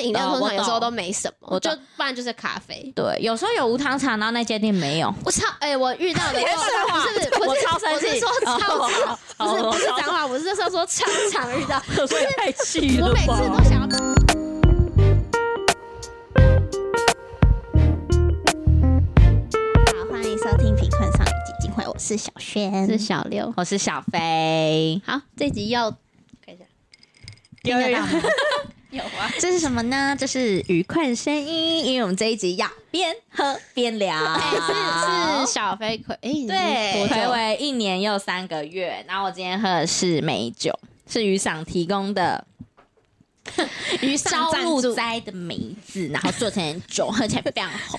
为饮料通常有时候都没什么，我就不然就是咖啡。对，有时候有无糖茶，然后那间店没有。我超哎、我遇到的 你在不是不是不是，我超生气我是说超常，哦不是不是脏话，我是说说常常遇到，所以太气我每次都想要。好，欢迎收听《贫困少女基金会》，我是小轩。是小六。我是小飞，好，这集要看一下，听得到吗？有啊，这是什么呢？这是愉快声音，因为我们这一集要边喝边聊。哎、是是小飞葵，哎、对暌多久？违一年又三个月，然后我今天喝的是美酒，是雨伞提供的 于朝上赞助，露摘的梅子，然后做成酒，喝起来非常好。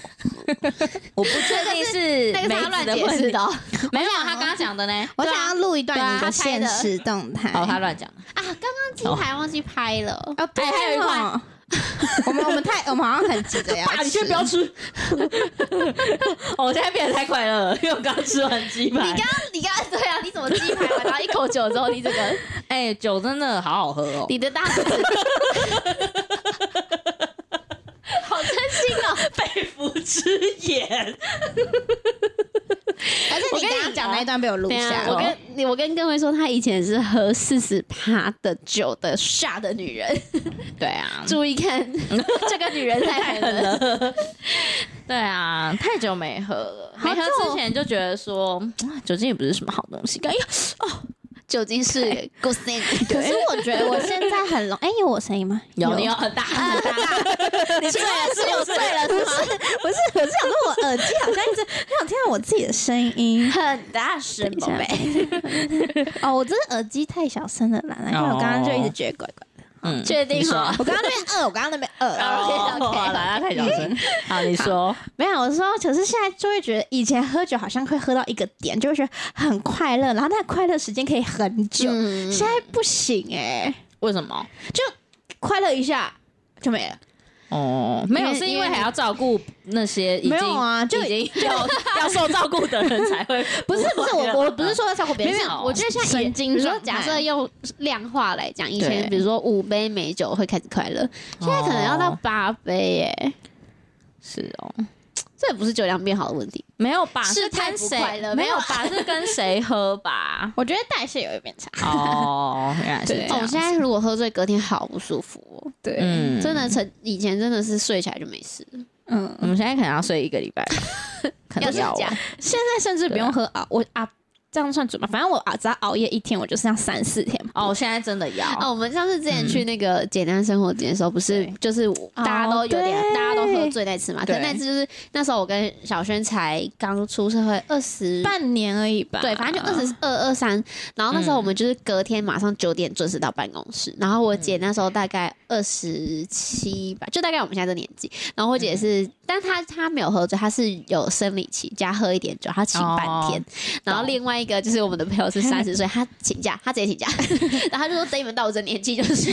我不确定是梅子乱的问题解释的、，哦、没有他刚刚讲的呢。我想要录一段你的现实动态。哦，他乱讲的。啊！刚刚金牌忘记拍了，哦，对哎还有一块哦 我们我们太我们好像很急着要 爸，你先不要吃。哦我现在变得太快乐了，因为我刚吃完鸡排。你刚刚你刚刚对啊，你怎么鸡排完然后一口酒之后，你这个哎、酒真的好好喝哦。你的大拇指，好真心哦！肺腑之言。而且你刚刚讲那一段被我录下来，我跟你我跟各位说，她以前是喝四十趴的酒的下的女人，对啊，注意看 这个女人太狠了。对啊，太久没喝了，没喝之前就觉得说啊酒精也不是什么好东西。哎呀，酒精是 good thing，可是我觉得我现在很容，哎，有我声音吗？有你有很大很大，你醉了是有醉了是吗？不是，我是想说我耳机好像一直很想听到我自己的声音。很大声，宝贝。哦，我这个耳机太小声了啦，因为我刚刚就一直觉得怪怪的。嗯确定你说哦我刚刚那边饿，我刚刚那边饿。好了，太小声。好，你说，没有，我说，可是现在就会觉得，以前喝酒好像会喝到一个点，就会觉得很快乐，然后那快乐时间可以很久。嗯现在不行哎、为什么？就快乐一下就没了。哦，没有，是因为还要照顾那些已经没有啊就已经 要要受照顾的人才会。不是不是，我我不是说要照顾别人，是没有，我觉得现在神经比如说假设用量化来讲，以前比如说五杯美酒会开始快乐，现在可能要到八杯耶。是哦，这也不是酒量变好的问题，没有吧？是太跟谁不快乐没有吧？是跟谁喝吧？我觉得代谢有一点差。哦，原来是对这样哦，。现在如果喝醉，隔天好不舒服哦。对嗯真的，成以前真的是睡起来就没事了。嗯，我们现在可能要睡一个礼拜吧，可能要现在甚至不用喝啊，我啊这样算准吗？反正我啊只要熬夜一天，我就是要三四天。哦，我现在真的要哦，我们上次之前去那个简单生活节的时候，不是就是大家都有点，对大家都喝醉那次嘛？可对是那次就是那时候我跟小轩才刚出社会，二十半年而已吧。对，反正就二十二二三。然后那时候我们就是隔天马上九点准时到办公室。然后我姐那时候大概二十七吧，就大概我们现在这年纪。然后我姐是，但她她没有喝醉，她是有生理期加喝一点酒，她请半天。然后另外一个就是我们的朋友是三十岁，他请假，他直接请假，然后他就说等你们到我这年纪就是。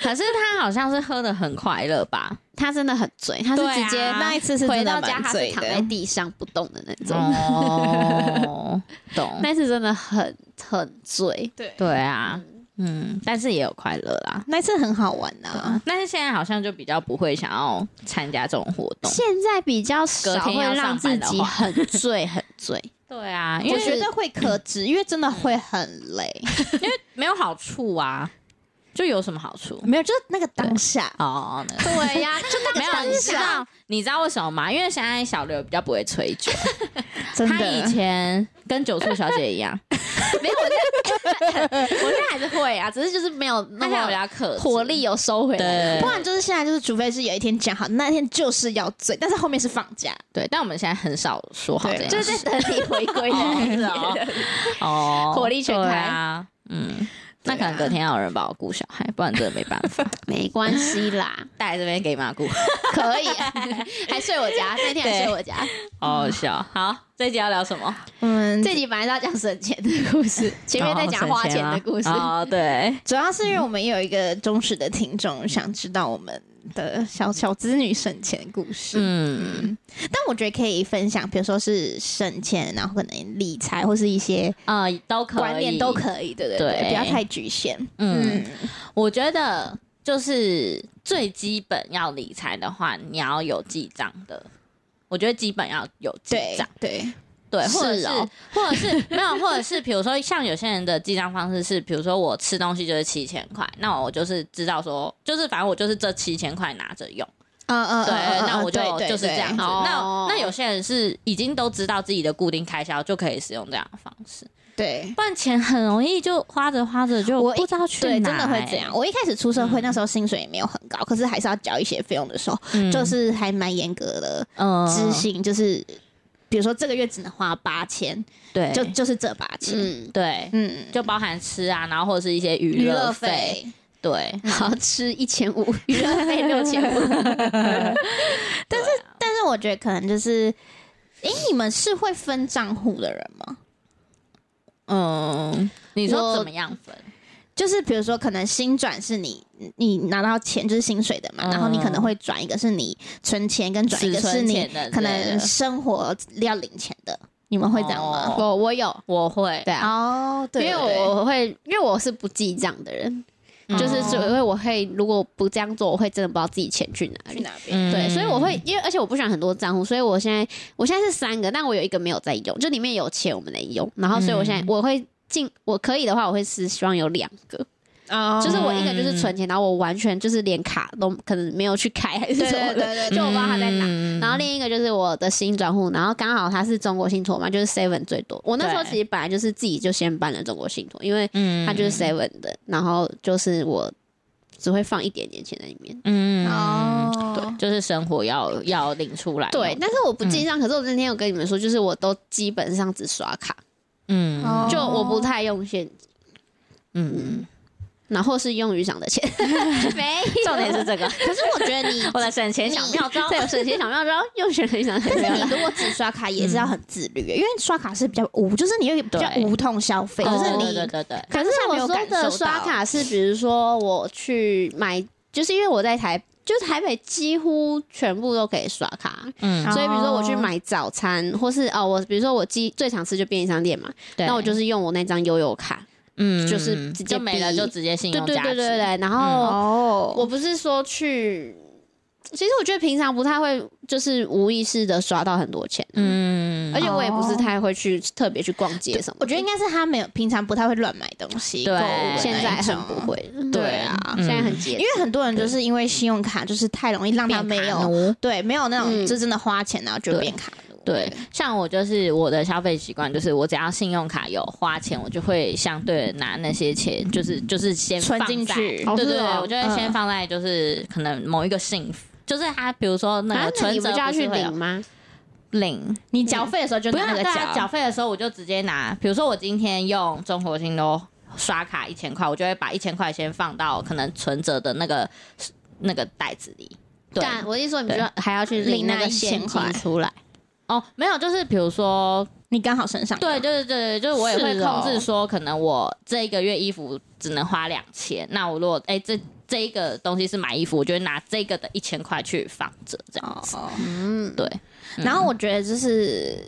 可是他好像是喝的很快乐吧？他真的很醉，他是直接那一次是回真的到家，他是躺在地上不动的那种。哦，懂。那次真的很很醉，对对啊，嗯，但是也有快乐啦。那次很好玩呐、但是现在好像就比较不会想要参加这种活动。现在比较少会让自己很醉很醉。对啊，因为我觉得会可止，因为真的会很累。因为没有好处啊，就有什么好处？没有，就是那个当下，哦，那个。对呀、就那没有，你知道你知道为什么吗？因为现在小刘比较不会吹酒，真他以前跟九醋小姐一样，没有，我现在我现在还是会啊，只是就是没有那他现在比么较克制。活力有收回来。对。不然就是现在就是，除非是有一天讲好，那天就是要醉，但是后面是放假。对，但我们现在很少说好这对。件事，就是在等你回归。哦，火力全开。啊，嗯。那可能隔天要有人帮我顾小孩，不然真的没办法。没关系啦，带这边给妈顾，可以、啊，还睡我家，那天还睡我家。好好笑。好，这集要聊什么？我们这集本来是要讲省钱的故事，前面在讲花钱的故事。哦，对，主要是因为我们有一个忠实的听众，想知道我们的小小子女省钱故事。嗯，但我觉得可以分享，比如说是省钱，然后可能理财或是一些呃，都可以，观念都可以，对对对，对。不要太局限。嗯，嗯，我觉得就是最基本要理财的话，你要有记账的。我觉得基本要有记账，对，对，或者是或者是没有，或者是比如说像有些人的记账方式是，比如说我吃东西就是七千块，那我就是知道说，就是反正我就是这七千块拿着用，嗯嗯对，那我就对对就是这样子。那哦那有些人是已经都知道自己的固定开销，就可以使用这样的方式，对。不然钱很容易就花着花着就我不知道去对，哪、真的会这样。我一开始出社会嗯那时候薪水也没有很高，可是还是要缴一些费用的时候，嗯就是还蛮严格的嗯执行，就是比如说这个月只能花八千，对，就就是这八千，嗯，对，嗯，就包含吃啊，然后或者是一些娱娱乐乐费，费。对，好吃一千五，娱乐费六千五，但是但是我觉得可能就是，诶，你们是会分账户的人吗？嗯，你说怎么样分？就是比如说，可能新转是你你拿到钱就是薪水的嘛，嗯。然后你可能会转一个是你存钱，跟转一个是你可能生活要领钱的，你们会这样吗？哦。我我有，我会，对啊，哦，对，因为我会，因为我是不记账的人，就是哦所以因为我会如果不这样做，我会真的不知道自己钱去哪里。去哪边？嗯。对，所以我会，因为而且我不喜欢很多账户，所以我现在我现在是三个，但我有一个没有在用，就里面有钱我们能用，然后所以我现在嗯。我会尽我可以的话，我会是希望有两个，哦。就是我一个就是存钱，然后我完全就是连卡都可能没有去开还是对什么的，对对对就我不知道他在哪。嗯。然后另一个就是我的新转户，然后刚好他是中国信托嘛，就是 Seven 最多。我那时候其实本来就是自己就先办了中国信托，因为嗯。它就是 Seven 的，然后就是我只会放一点点钱在里面。嗯。哦，对，就是生活要要领出来，对，，但是我不记账。可是我那天有跟你们说，就是我都基本上只刷卡，嗯。哦。就我不太用现金，嗯，然后是用余赏的钱。没有，重点是这个，可是我觉得你，我的省钱小妙招，对，有省钱小妙招，用选余赏的但钱。是你如果只刷卡也是要很自律，因为刷卡是比较无，就是你会比较无痛消费，就哦是你对对对对，可是我说的刷卡是，比如说我去买，就是因为我在台，就是台北几乎全部都可以刷卡，嗯。哦所以比如说我去买早餐，或是哦，我比如说我记最常吃就便利商店嘛，对那我就是用我那张悠游卡，嗯就是嗯直接就没了，就直接信对对用价值，对对对，然后哦，我不是说去。其实我觉得平常不太会，就是无意识的刷到很多钱，嗯。而且我也不是太会去特别去逛街什么。我觉得应该是他没有平常不太会乱买东西，对现在很不会，对啊现在很节因为很多人就是因为信用卡就是太容易让他没有对没有那种嗯。就真的花钱然后就变卡奴，对，像我就是我的消费习惯，就是我只要信用卡有花钱，我就会相对拿那些钱，就是就是先存进去。哦对对对，我就会先放在就是可能某一个幸福，就是他比如说那啊个存折就要去领吗？领，你缴费的时候就不要拿那个大家缴费的时候我就直接拿，比如说我今天用中国信都刷卡一千块，我就会把一千块先放到可能存折的那个那个袋子里。对，但我是说，你就还要去领领那那个现块金出来。哦，没有，就是比如说你刚好身上有对，对对对，就是我也会控制说，可能我这一个月衣服只能花两千，那我如果哎、这这一个东西是买衣服，我就会拿这个的一千块去放着，这样子。哦，嗯，对，然后我觉得就是。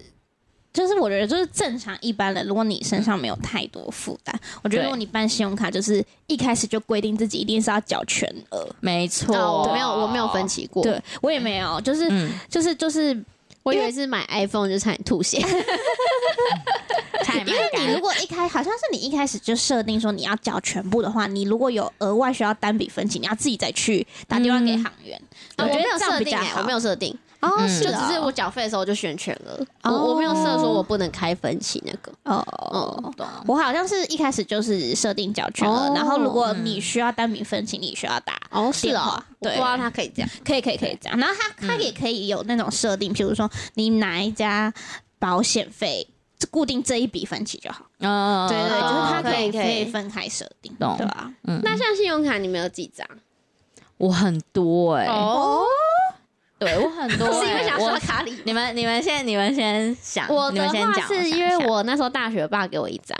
就是我觉得就是正常一般人，如果你身上没有太多负担，我觉得如果你办信用卡，就是一开始就规定自己一定是要缴全额。没错，哦，我没有，我没有分期过。对我也没有，就是、嗯，就是就是我以为是买 iPhone 就差点吐血。太因为你如果一开好像是你一开始就设定说你要缴全部的话，你如果有额外需要单笔分期，你要自己再去打电话给行员。啊我没有我觉得这样设定欸，比较好。我没有设定，哦，嗯是哦就只是我缴费的时候我就选全额，哦我我没有设说我不能开分期那个。哦。嗯，懂，我好像是一开始就是设定缴全额，哦然后如果你需要单笔分期，你需要打哦，是哦对我不知道他可以这样。可以可以可以这样，然后他他也可以有那种设定，譬如说你哪一家保险费固定这一笔分期就好。哦，对对对，就是它可以可以分开设定，懂对吧？嗯，那像信用卡，你们有几张？我很多哎、哦，对我很多、是因为想刷卡里。你们你们先你们先想，我的你们先话是因为我那时候大学，爸给我一张，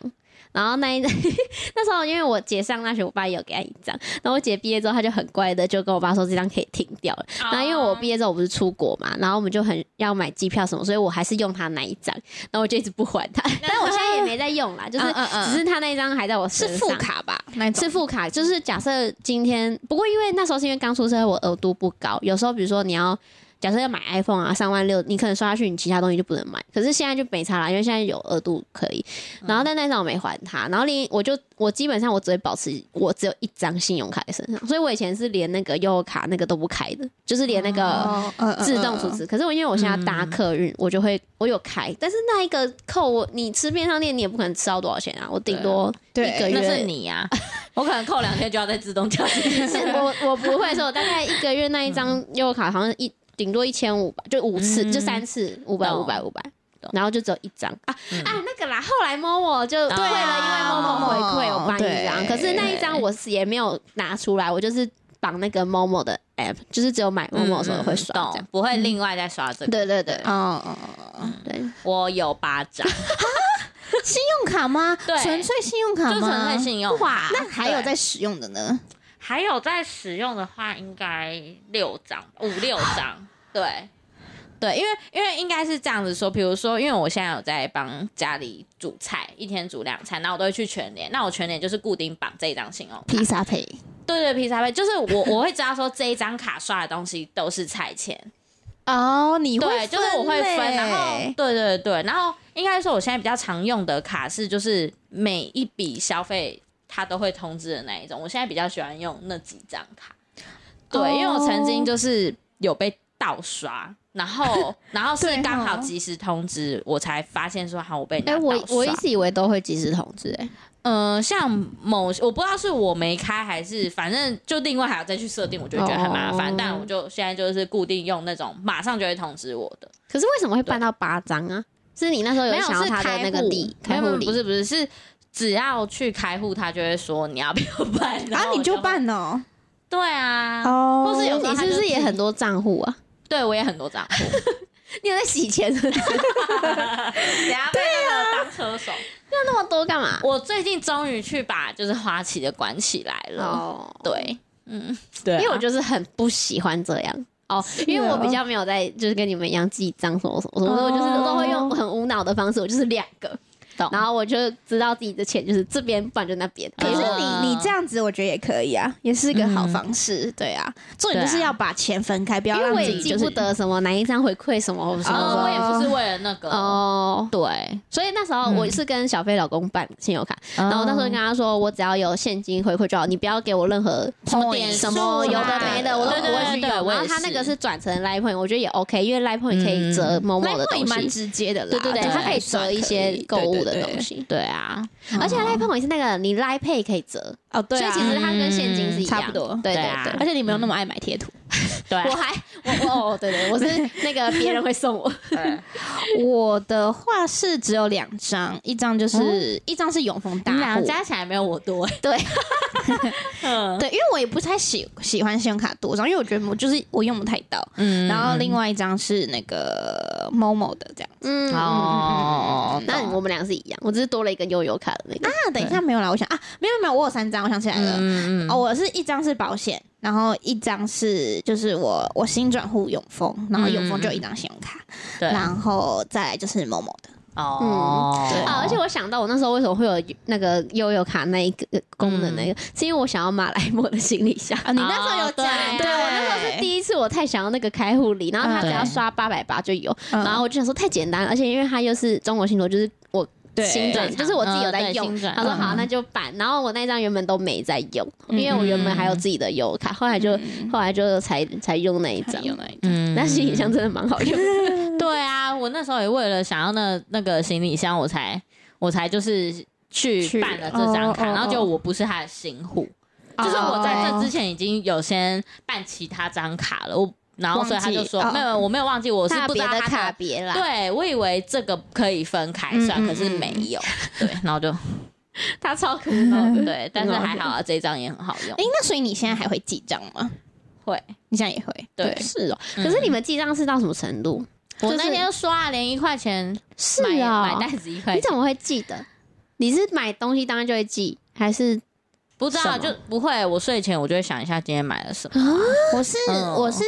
然后那一 那时候因为我姐上大学，我爸也有给她一张，然后我姐毕业之后，她就很乖的就跟我爸说这张可以停掉了。然后因为我毕业之后我不是出国嘛，然后我们就很要买机票什么，所以我还是用她那一张，然后我就一直不还她，但我现在也没在用啦，就是只是她那一张还在我是身上副卡吧？那是副卡，就是假设今天，不过因为那时候是因为刚出社会，我额度不高，有时候比如说你要假设要买 iPhone 啊，三万六，你可能刷下去，你其他东西就不能买。可是现在就没差了，因为现在有额度可以。然后但那张我没还他，然后连我就我基本上我只会保持我只有一张信用卡在身上，所以我以前是连那个优卡那个都不开的，就是连那个。自动储值，可是我因为我现在搭客运，我就会我有开，但是那一个扣我你吃便当店，你也不可能吃到多少钱啊，我顶多对一个月那是你呀、我可能扣两天就要再自动交进去。是我我不会说，我大概一个月那一张优卡好像一顶多一千五吧，就五次，嗯。就三次，五百五百五百，然后就只有一张。啊嗯。啊那个啦，后来某某就为了因为某某回馈我办一张，可是那一张我是也没有拿出来，我就是绑那个某某的 app，就是只有买某某的时候会刷不会另外再刷这个。对对对。哦哦哦，对，我有八张，信用卡吗？对。纯粹信用卡就吗？纯粹信用卡。那还有在使用的呢？还有在使用的话，应该六张、五六张。对，对，因为因为应该是这样子说，比如说，因为我现在有在帮家里煮菜，一天煮两餐，那我都会去全联，那我全联就是固定绑这一张信用卡。披萨配对对，披萨配就是我我会知道说这一张卡刷的东西都是菜钱，哦，你会对，就是我会分，嘞然后对对对，然后应该说我现在比较常用的卡是就是每一笔消费它都会通知的那一种，我现在比较喜欢用那几张卡，对，哦。因为我曾经就是有被盗刷。然后，然后是刚好哦。及时通知，我才发现说好，我被人哎、家我盗我一直以为都会及时通知、哎，嗯、像某我不知道是我没开还是反正就另外还要再去设定，我就觉得很麻烦。哦。但我就现在就是固定用那种马上就会通知我的，可是为什么会办到八张啊？是你那时候没有想要他的那个礼没有没有开户礼不是不是是只要去开户，他就会说你要不要办，然啊，你就。办哦。对啊，哦或是有时候你是不是也很多账户啊？对我也很多账户，你有在洗钱是不是？等下被那个当车手。要那么多干嘛？我最近终于去把就是花旗的管起来了，哦，对，嗯，对啊，因为我就是很不喜欢这样。哦，因为我比较没有在，就是跟你们一样记账什么什么什么，我就是都会用很无脑的方式，我就是两个，懂然后我就知道自己的钱就是这边，不然就那边。可是嗯你你这样子，我觉得也可以啊，也是一个好方式。对啊，重点就是要把钱分开，不要因为让我也记不自己就是得什么哪一张回馈什么什么。哦，什么我也不是为了那个，哦，对，所以那时候我是跟小飞老公办信用卡，然后那时候跟他说，我只要有现金回馈就好，你不要给我任何什么点什么有的啊没的，我都不会去然后他那个是是转成 Line Point，我觉得也 OK，因为 Line Point 可以折某某的东西。蛮直接的啦。对对对，对它可以折一些购物的东西。对啊，而且 l i p e 也是那个你拉 i p 可以折，哦，对啊，所以其实它跟现金是一样，差不多。对对对啊。而且你没有那么爱买贴图。对啊。我还我我哦对对，我是那个别人会送我，对，我的话是只有两张，一张就是一张是永丰大两加起来没有我多，对，嗯。对，因为我也不太喜喜欢信用卡多张，因为我觉得我就是我用不太到。嗯然后另外一张是那个某某的这样。嗯哦，那我们俩是一样，我只是多了一个悠游卡的那个。啊，等一下没有啦，我想啊，没有没有，我有三张，我想起来了。嗯哦，我是一张是保险，然后一张是就是我我新转户永丰，然后永丰就有一张信用卡，对，然后再来就是某某的。哦，对啊！而且我想到我那时候为什么会有那个悠游卡那一个功能，那个、是因为我想要马来貘的行李箱。啊，你那时候有讲，哦对，我那时候是第一次，我太想要那个开户礼，然后他只要嗯刷八百八就有，嗯然后我就想说太简单了，而且因为他又是中国信托，就是我对新转，就是我自己有在用。他说嗯好，那就办。然后我那张原本都没在用，嗯因为我原本还有自己的悠游卡，后来就后来就才才用那一张。用那一张。嗯 那行李箱真的蛮好用，对啊，我那时候也为了想要那那个行李箱，我才我才就是去去办了这张卡，然后就哦我不是他的新户，哦就是我在这之前已经有先办其他张卡了，我然后所以他就说哦没有，我没有忘记，我是不知道他别的卡别啦。对，我以为这个可以分开算，嗯嗯可是没有。对，然后就 他超苦恼的。对，但是还好啊，这一张也很好用哎，。那所以你现在还会记账吗？会，你现在也会？对是哦，嗯可是你们记账是到什么程度？我那天就刷连一块钱是买啊买袋子一块钱你怎，么会记得？你是买东西当然就会记，还是不知道就不会。我睡前我就会想一下今天买了什么。我是、嗯我是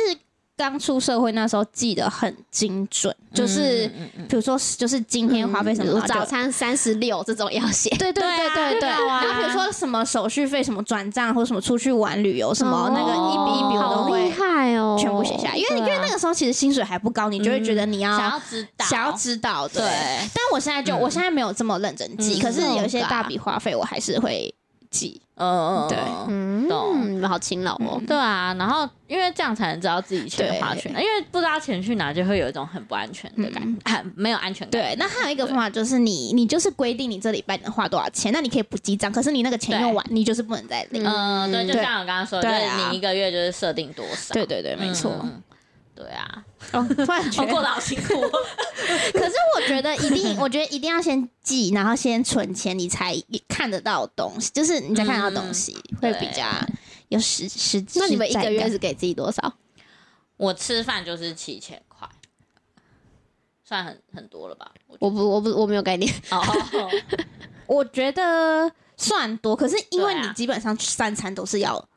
刚出社会那时候记得很精准，就是比如说就是今天花费什么，早餐三十六这种要写？对对对对对，然后比如说什么手续费、什么转账或者什么出去玩旅游什么、哦那个一笔一笔我都会害哦，全部写下来，因为、因为那个时候其实薪水还不高，你就会觉得你要、想要知道，想要知道，对。但我现在就、嗯。我现在没有这么认真记，嗯。可是有一些哦大笔花费我还是会记。嗯嗯，对嗯好勤劳哦。对啊，然后因为这样才能知道自己钱花去哪，因为不知道钱去哪，就会有一种很不安全的感嗯觉，很没有安全感。对，那还有一个方法就是你你就是规定你这礼拜能花多少钱，那你可以不记账，可是你那个钱用完，你就是不能再领。嗯，对，就像我刚刚说的，就是对啊你一个月就是设定多少。对对对，没错。对啊，哦，突然觉我得过得好辛苦。可是我觉得一定，我觉得一定要先记，然后先存钱，你才看得到东西，就是你才看得到东西，会比较有实实际。那你们一个月是给自己多少？我吃饭就是七千块，算很很多了吧？我不，我不，我没有概念。哦，我觉得算多，可是因为你基本上三餐都是要，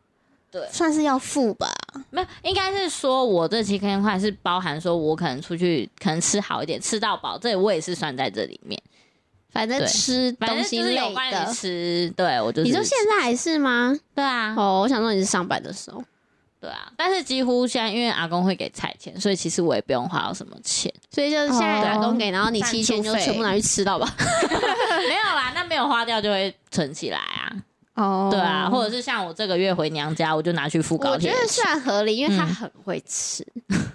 对算是要付吧。没有，应该是说我这七千块是包含说我可能出去可能吃好一点，吃到饱，这我也是算在这里面。反正吃东西关于的。吃，对我就是你说现在还是吗？对啊，哦，我想说你是上班的时候。对啊，但是几乎现在因为阿公会给菜钱，所以其实我也不用花到什么钱。所以就是现在哦打工给，然后你七千就全部拿去吃到吧。没有啦，那没有花掉就会存起来啊。哦对啊，或者是像我这个月回娘家，我就拿去付高铁我觉得。算合理，因为他嗯很会吃。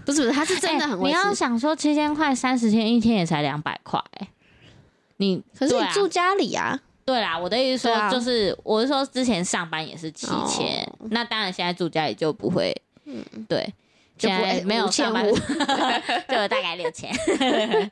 不是不是，他是真的很会哎你要。想说七千块三十天，一天也才两百块。你可是你住家里啊，对啦，我的意思说就是，我是说之前上班也是七千、哦那当然现在住家里就不会，对，就不会现在没有上班5500就大概六千。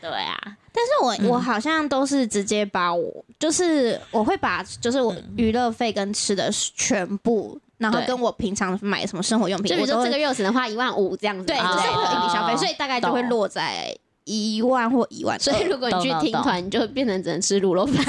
对啊，但是我、我好像都是直接把我，就是我会把就是我娱乐费跟吃的全部，然后跟我平常买什么生活用品，就比如说这个月我只能花一万五这样子。对，哦就是会有一笔消费，哦。所以大概就会落在一万或一万。所以如果你去听团，你就变成只能吃卤肉饭。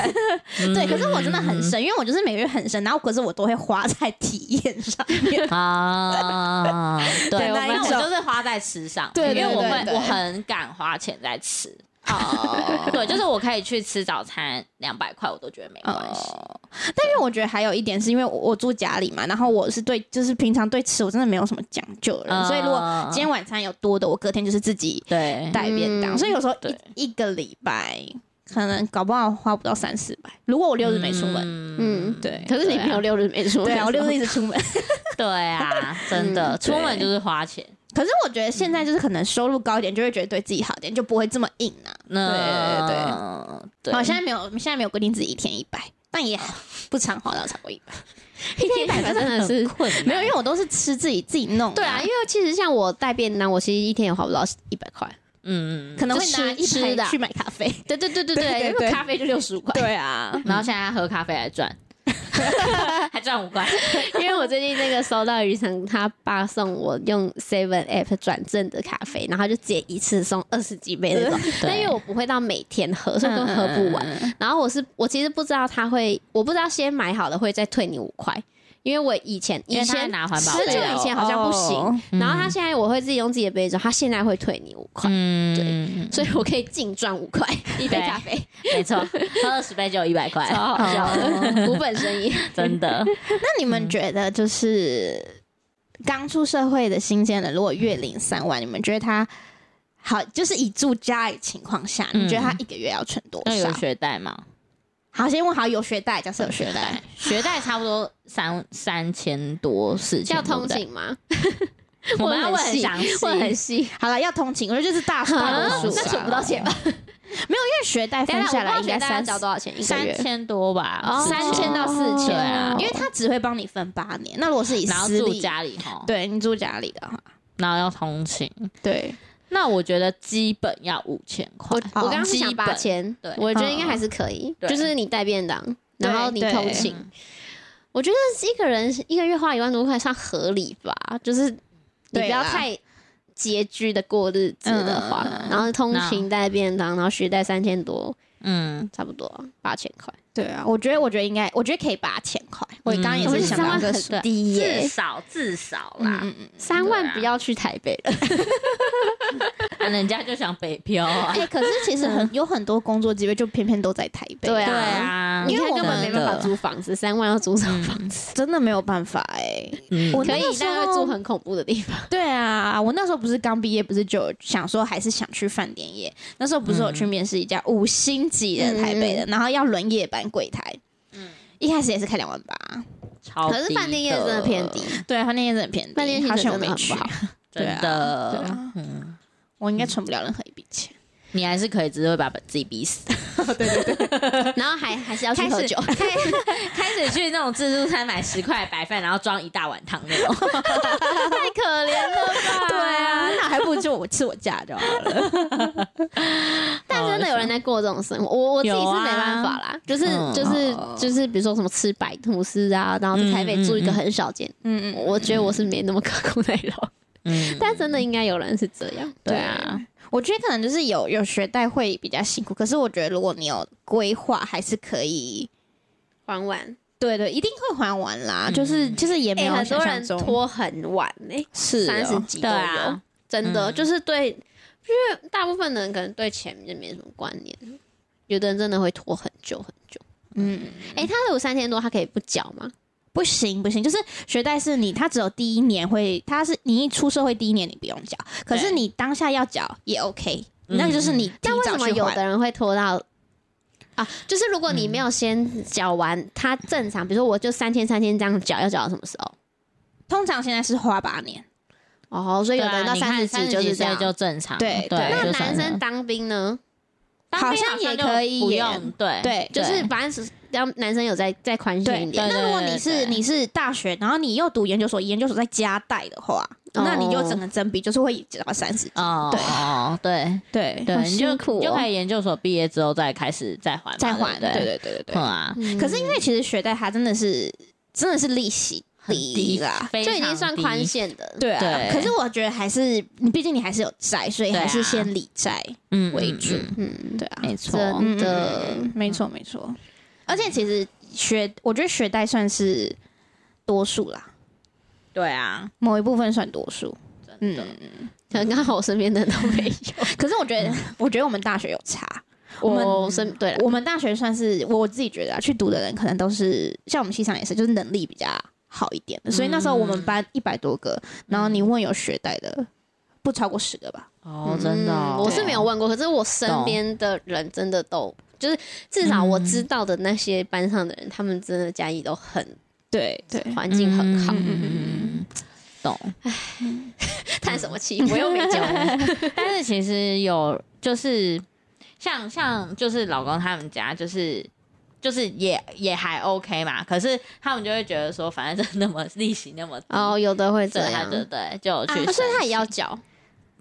对，可是我真的很省，因为我就是每个月很省，然后可是我都会花在体验上面。啊，对，那我就是花在吃上，对因为我会我很敢花钱在吃。哦对，就是我可以去吃早餐两百块，我都觉得没关系。哦，但因为我觉得还有一点是因为我我住家里嘛，然后我是对就是平常对吃我真的没有什么讲究的人，嗯所以如果今天晚餐有多的，我隔天就是自己对，带便当，嗯所以有时候对一一个礼拜可能搞不好花不到三四百。如果我六日没出门，嗯嗯，对可是你没有六日没出门。对啊，我六日一直出门。对啊，真的，嗯出门就是花钱。可是我觉得现在就是可能收入高一点，就会觉得对自己好一点，就不会这么硬啊。那对对对我现在没有，现在没有规定自己一天一百，但也不常花到超过一百。一天一百真的是困难，没有，因为我都是吃自己自己弄、对啊，因为其实像我带便当，我其实一天也花不到一百块。嗯，可能会拿一吃吃的去买咖啡。对对对对对对因为咖啡就六十五块。对啊，然后现在喝咖啡来赚，还赚五块，因为我最近那个收到余承他爸送我用 Seven App 转正的咖啡，然后就直接一次送二十几杯那种。但因为我不会到每天喝，所以都喝不完。嗯然后我是我其实不知道他会，我不知道先买好了会再退你五块，因为我以前以前拿环保很久杯哦以前好像不行。哦然后他现在我会自己用自己的杯子，他现在会退你五块，嗯，所以我可以净赚五块 一杯咖啡，没错，喝二十杯就有一百块，超好笑的，无本生意。真的。那你们觉得就是刚出社会的新鲜人，如果月领三万，你们觉得他好？就是以住家的情况下，你觉得他一个月要存多少那有？学贷吗？好，先问好有学贷，假设。有学贷，学贷差不多三三千多四千，要通勤吗？我们要问很详细。问很细，好了，要通勤，我觉得就是大大啊多数那存不到钱吧？没有因为学贷分下来应该三交多少钱一个三？千多吧，哦。三千到四千，啊。因为他只会帮你分八年。那如果是以私立，家里哈，对你住家里的话，然后要通勤，对，那我觉得基本要五千块。我。我刚刚是想八千，对。我觉得应该还是可以，对。就是你带便当，然后你通勤，嗯我觉得一个人一个月花一万多块算合理吧，就是你不要太拮据的过日子的话，嗯然后通勤带便当，然后学贷三千多，嗯，差不多八千块。对啊，我觉得我觉得应该，我觉得可以八千块。我刚刚也是想到这个数对低至少至少啦，嗯嗯。三万不要去台北了，啊人家就想北漂啊。哎、，可是其实很有很多工作机会，就偏偏都在台北。对啊。对啊，你看我们根本没办法租房子，三万要租什么房子？真的没有办法哎、嗯。我可以，那时候但会住很恐怖的地方。对啊，我那时候不是刚毕业，不是就想说还是想去饭店业。那时候不是我去面试一家五星级的台北的，然后要轮夜班柜台。嗯，一开始也是开两万八，超可是饭店业真的偏低，对，饭店业真的偏低，饭店薪好像我没去不好。对的，对啊嗯，我应该存不了任何一笔钱。你还是可以，只是会把自己逼死。对对对。然后还还是要去喝酒，开始去那种自助餐买十块白饭，然后装一大碗汤那种。太可怜了吧？对啊，那还不如就我吃我家就好了。但真的有人在过这种生活，我我自己是没办法啦，就是嗯。就是哦就是，比如说什么吃白吐司啊，然后在台北住一个很小间，嗯嗯，我觉得我是没那么刻苦耐劳，嗯，但真的应该有人是这样。对啊，我觉得可能就是有有学贷会比较辛苦，可是我觉得如果你有规划，还是可以。还完，对对，一定会还完啦，就是就是也没哎，有很多人拖很晚呢，是哦三十几都有对啊，真的嗯就是对，因为大部分的人可能对钱就没什么观念，有的人真的会拖很久很久。嗯，哎，他有三千多，他可以不缴吗？不行不行，就是学贷是你，他只有第一年会，他是你一出社会第一年你不用缴，可是你当下要缴也 OK，嗯那就是你提那为什么。有的人会拖到啊？就是如果你没有先缴完，他正常，比如说我就三千三千这样缴，要缴到什么时候？通常现在是花八年，哦，所以有的人到三十几就是这样。就正常。对对，那男生当兵呢？好当兵像也可以不用，对对，就是对反正是让男生有在再宽限一点。那如果你是你是大学，然后你又读研究所，研究所再加贷的话，那你就整个增比就是会减到三十几。哦，对哦，对对对，你就就可以研究所毕业之后再开始再还，再还，对对对对对。啊，嗯可是因为其实学贷它真的是真的是利息低啦，非就已经算宽限的。对啊。可是我觉得还是你，毕竟你还是有债，所以还是先理债嗯为主。嗯嗯，对啊，没错，真的没错没错。而且其实学，我觉得学贷算是多数啦，对啊，某一部分算多数。真的嗯，可能刚好我身边的人都没有。可是我觉得，我觉得我们大学有差。我们我身对了，我们大学算是我自己觉得啊，去读的人可能都是像我们系上也是，就是能力比较好一点的。所以那时候我们班一百多个，然后你问有学贷的，不超过十个吧？哦，真的哦，嗯我是没有问过，可是我身边的人真的都就是至少我知道的那些班上的人，他们真的家里都很对对，环境很好。嗯懂。叹什么气？我又没交。但是其实有就是像像就是老公他们家就是。就是也也还 OK 嘛，可是他们就会觉得说，反正就那么利息那么，哦，有的会这样，对对就有去啊，所以他也要申请，缴。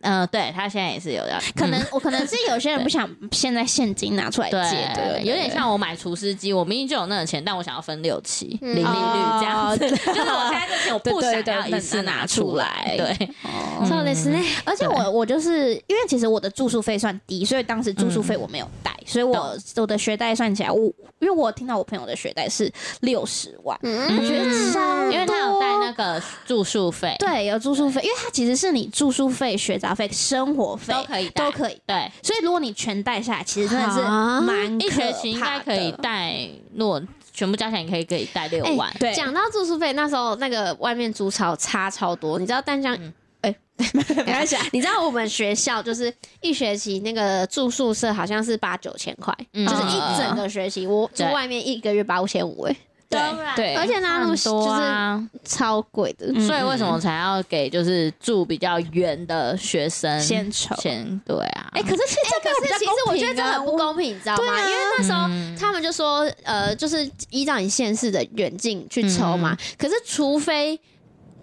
嗯、对他现在也是有要，可能我可能是有些人不想现在现金拿出来借，对对，有点像我买除湿机，我明明就有那个钱，但我想要分六期，嗯零利率这样子，哦就是我现在这钱我不想对对对要一次拿拿出来出来，对，哦そうですね。而且我我就是因为其实我的住宿费算低，所以当时住宿费我没有贷，所以我我的学贷算起来，我因为我听到我朋友的学贷是六十万，嗯，我觉得超因为他有带多那个住宿费，对有住宿费，因为它其实是你住宿费、学杂 费、生活费都可以带都可以。对，所以如果你全带下来，其实真的是啊蛮一学期应该可以的贷，如果全部加起来，你可以可以带六哎万。对讲到住宿费，那时候那个外面租超差超多，你知道淡江。哎，没关系啊。你知道我们学校就是一学期那个住宿舍好像是八九千块，嗯就是一整个学期，我住外面一个月八五千五，哎，对当然对，而且呢，那么多就是啊，超贵的。嗯所以为什么才要给就是住比较远的学生先筹。先对啊？哎，可是其实是其实我觉得这很不公平，你知道吗？因为那时候嗯他们就说，呃，就是依照你现市的远近去抽嘛。可是除非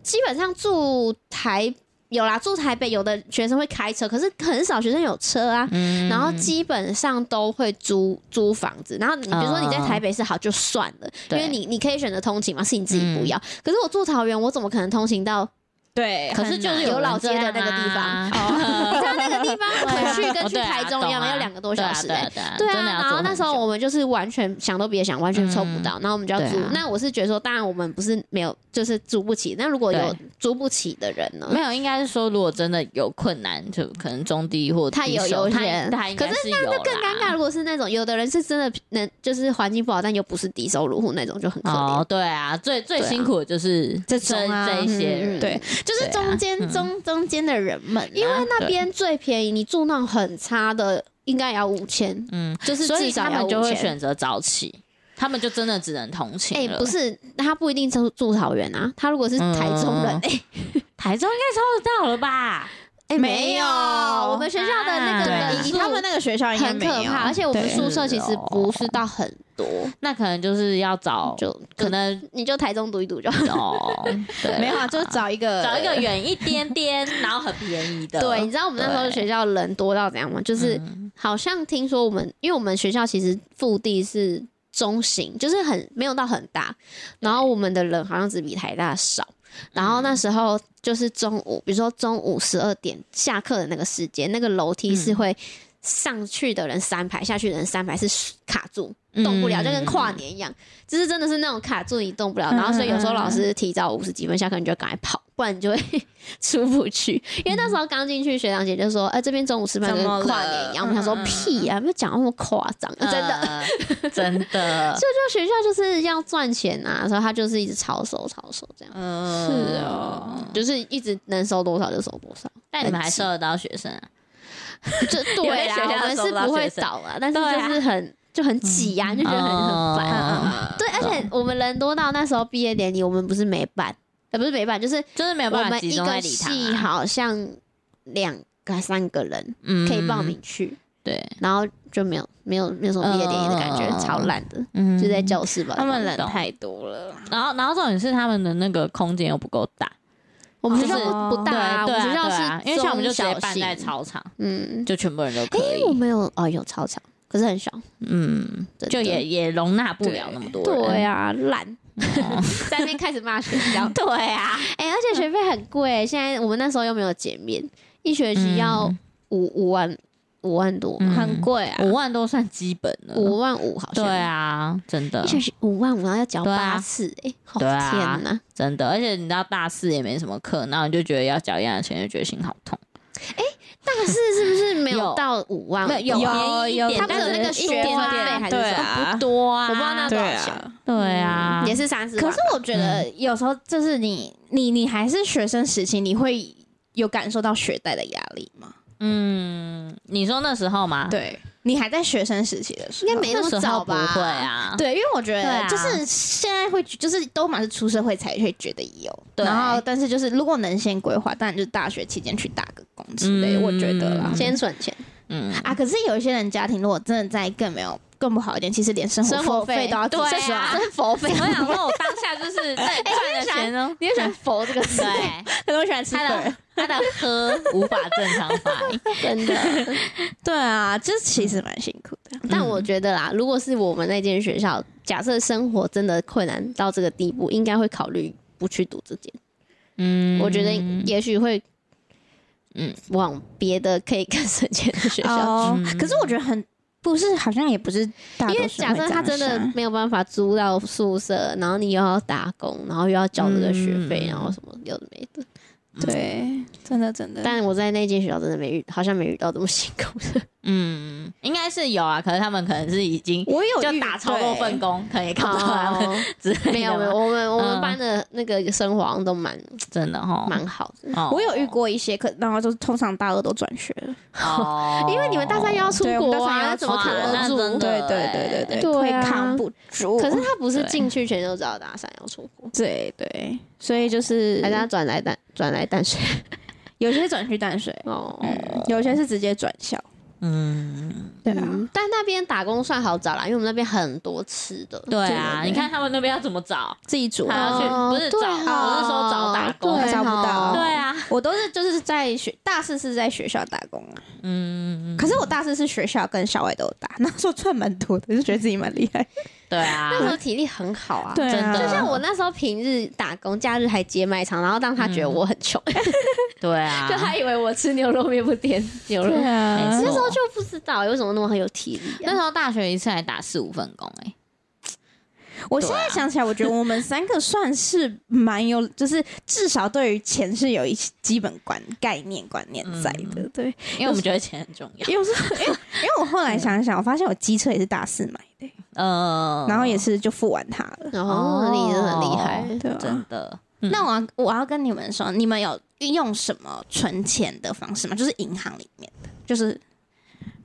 基本上住台有啦，住台北有的学生会开车，可是很少学生有车啊。嗯然后基本上都会租租房子，然后你比如说你在台北是好就算了，因为你你可以选择通勤嘛，是你自己不要。可是我住桃园，我怎么可能通勤到对，可是就是有老街的那个地方方，你知道那个地地方回去跟去台中一样，要两个多小时哎。对啊然后那时候我们就是完全想都别想，完全抽不到，然后我们就要租。那我是觉得说，当然我们不是没有，就是租不起。那如果有租不起的人呢？没有，应该是说，如果真的有困难，就可能中低或他有优先他应该可是那那更尴尬。如果是那种有的人是真的能，就是环境不好，但又不是低收入户那种，就很可怜。哦，对啊，最最辛苦的就是这种啊这一些嗯人，对，就是中间中中间的人们啊，因为那边最便宜，你住那种很差的，应该也要五千，嗯，就是所以至少要他们就会5000选择早起，他们就真的只能同情哎、了。不是，他不一定住住桃园啊，他如果是台中人，嗯哎、台中应该抽得到了吧？哎、没有我们学校的那个他们那个学校很可怕，而且我们宿舍其实不是到很多，那可能就是要找，就可能你就台中读一读就好。哦，对，没有啊，就找一个找一个远一点点，然后很便宜的。对，你知道我们那时候学校人多到怎样吗？就是嗯好像听说我们，因为我们学校其实腹地是中型，就是很没有到很大，然后我们的人好像只比台大少。然后那时候就是中午，比如说中午十二点下课的那个时间，那个楼梯是会上去的人三排，下去的人三排是卡住，动不了，嗯就跟跨年一样，就是真的是那种卡住你动不了。然后所以有时候老师提早五十几分下课，你就赶快跑，不然你就会 出不去。因为那时候刚进去，学长姐就说：“哎、这边中午吃饭跟怎么了跨年一样。”我们想说嗯嗯屁呀、没有讲那么夸张，真的。呃 真的，就学校就是要赚钱啊，所以他就是一直超收超收这样，嗯是哦，就是一直能收多少就收多少。但你们还收得到学生啊？这有对啦，些学校我们是不会倒啊，但是就是很就很挤呀、就觉得很很烦。哦对，而且我们人多到那时候毕业典礼，我们不是没办，呃，不是没办，就是就是没有办法一个中在礼堂。好像两个三个人嗯可以报名，去，对，然后就没有没有没有什么毕业典礼的感觉，嗯超烂的，嗯。就在教室吧。他们人太多了，然后，然后重点是他们的那个空间又不够大，我们学校不不大啊，我们学校是因为像我们就直接办在，操场，嗯，就全部人都可哎，以我。们有哦有操场，可是很小，嗯，就也也容纳不了那么多人。对啊，烂，哦。在那边开始骂学校。对啊，哎、而且学费很贵，现在我们那时候又没有减免，一学期要嗯。五五万五万多，嗯。很贵啊，五万多算基本了。五万五好像。对，啊，真的。一学期五万五，然后要缴对啊。八次、哎、好对啊天哪！真的，而且你知道大四也没什么课，然后你就觉得要缴一样的钱，就觉得心好痛。大四是不是 没有有到五万？没有有他不是有那个学分费还是什么？对啊不多啊，我不知道那多对少钱啊。对啊，也是三十。可是我觉得有时候就是你你你还是学生时期，你会有感受到学贷的压力吗？嗯，你说那时候吗？，对你还在学生时期的时候，应该没那么早吧不？会。啊。对，因为我觉得就是现在会，就是都嘛是出社会才会觉得有，对然后但是就是如果能先规划，当然就是大学期间去打个工之类我觉得啦。先存钱，嗯，啊，可是有一些人家庭如果真的在更没有更不好一点，其实连生生活费费都要对刷啊 生活费。我想说，我当下就是在 赚的钱哦。你也喜欢“佛”这个词，对，很多喜欢吃他粉的。他的喝无法正常发音。真的。对啊，这其实蛮辛苦的。但我觉得啦，如果是我们那间学校，假设生活真的困难到这个地步，应该会考虑不去读这间。嗯我觉得也许会，嗯嗯，往别的可以更省钱的学校去。可是我觉得很不是，好像也不是大多因为假设他真的没有办法租到宿舍，然后你又要打工，然后又要交这个学费，嗯然后什么有的没的。对，真的真的，但我在那间学校真的没遇，好像没遇到这么辛苦的。嗯，应该是有啊，可是他们可能是已经我有就打超过份，工，可能也看不到他们哦 之类的。没有没有，我们我们嗯班的那个生活好像都蛮真的哈，蛮好的。哦我有遇过一些，可然后就是通常大二都转学了，哦，因为你们大三要出国啊，大三又要怎么扛得住对对对对对会啊扛不住。可是他不是进去前就知道大三要出国，对对，所以就是还是他转来淡转来淡水？有些转去淡水，哦，嗯，有些是直接转校，嗯，对啊，嗯但那边打工算好找啦，因为我们那边很多吃的。对啊，你看他们那边要怎么找？自己煮还要去哦不是找对不是说找打工。对找不到。哦对啊，我都是就是在学大四是在学校打工啊，嗯，可是我大四是学校跟校外都有打，那时候赚蛮多的，就觉得自己蛮厉害。对啊，那时候体力很好啊，对啊。真的。就像我那时候平日打工，假日还接卖场，然后让他觉得我很穷，对啊，就他以为我吃牛肉面不点牛肉。啊。没错那时候就不知道为什么那么很有体力、啊。那时候大学一次还打四五份工哎、我现在想起来，我觉得我们三个算是蛮有，就是至少对于钱是有一些基本观概念观念在的，对。因为我们觉得钱很重要。因为我是因为因为我后来想想，我发现我机车也是大四买的，嗯，然后也是就付完它了。然后你真的很厉害，对啊真的。那我要我要跟你们说，你们有运用什么存钱的方式吗？就是银行里面的，就是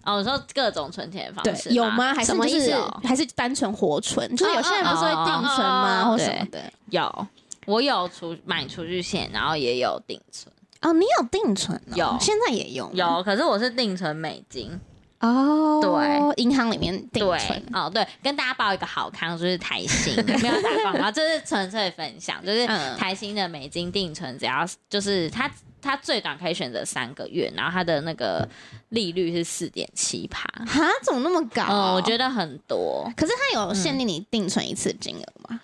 哦，我说各种存钱的方对式有？吗？还是什么就是意思还是单纯活存？就是有些人不是会定存吗，哦或什么的？有，我有储买储蓄险，然后也有定存。哦，你有定存哦？有现在也有吗有，可是我是定存美金。哦，对，银行里面定存，哦，对，跟大家报一个好康，就是台新 没有打广告，这是纯粹分享，就是嗯。台新的美金定存，只要就是它它最短可以选择三个月，然后它的那个利率是四点七趴，哈，怎么那么高？嗯，我觉得，得很多，可是它有限定你定存一次金额吗？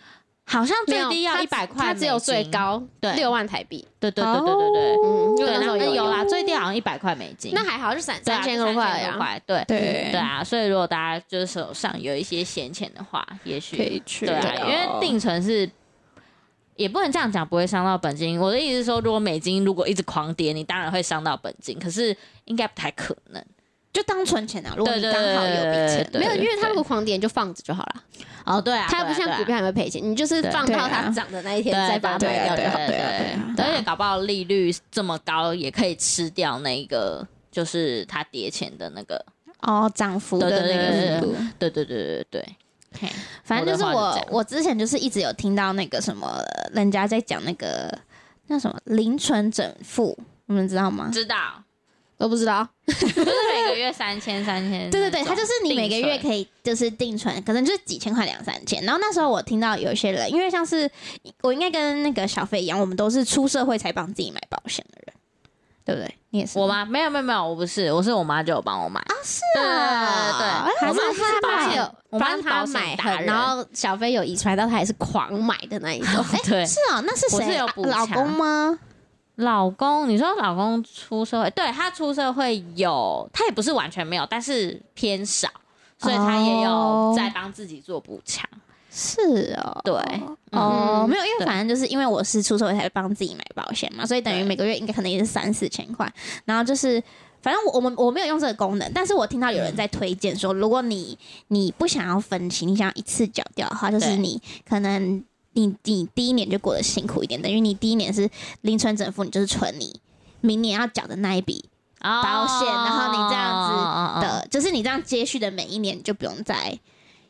好像最低要它一百块，它只有最，高对六万台币。对对对对对对。嗯，有有啦，最低好像一百块美金，那还好，就三三千多块呀。三千多块，对对对啊，所以如果大家就是手上有一些闲钱的话，也许可以去对啊，因为定存是也不能这样讲，不会伤到本金。我的意思是说，如果美金如果一直狂跌，你当然会伤到本金，可是应该不太可能。就当存钱啊。如果你对刚好有笔钱，对没有，因为它如果狂点就放着就好了，哦，对啊，它不像股票还会赔钱，你就是放到它涨的那一天再把它对卖掉就好。对啊对而且搞不好利率这么高，也可以吃掉那个就是它跌钱的那个。哦，涨幅的那对对对个幅度。对对对对对对，反正就是我我之前就是一直有听到那个什么人家在讲那个那什么零存整付，你们知道吗？知道，都不知道，就是每个月三千三千。对对对，它就是你每个月。可以就是定存，可能就是几千块两三千。然后那时候我听到有一些人，因为像是我应该跟那个小飞一样，我们都是出社会才帮自己买保险的人，对不对？你也是我吗？没有没有没有，我不是，我是我妈就有帮我买啊，是对啊对对，我妈他买保险有帮我妈是保他买很，险达人，然后小飞有遗传到他也是狂买的那一种。对是哦，那是我谁？是有老公吗？老公，你说老公出社会，对他出社会有，他也不是完全没有，但是偏少，所以他也有哦在帮自己做补强。是哦，对哦，嗯。没有，因为反正就是因为我是出社会才帮自己买保险嘛，所以等于每个月应该可能也是三四千块。然后就是，反正我我们我没有用这个功能，但是我听到有人在推荐说，如果你你不想要分期，你想要一次缴掉的话，就是你可能你你第一年就过得辛苦一点，等于你第一年是零存整付，你就是存你明年要缴的那一笔保险，然后你这样子的，子就是你这样接续的每一年，你就不用再。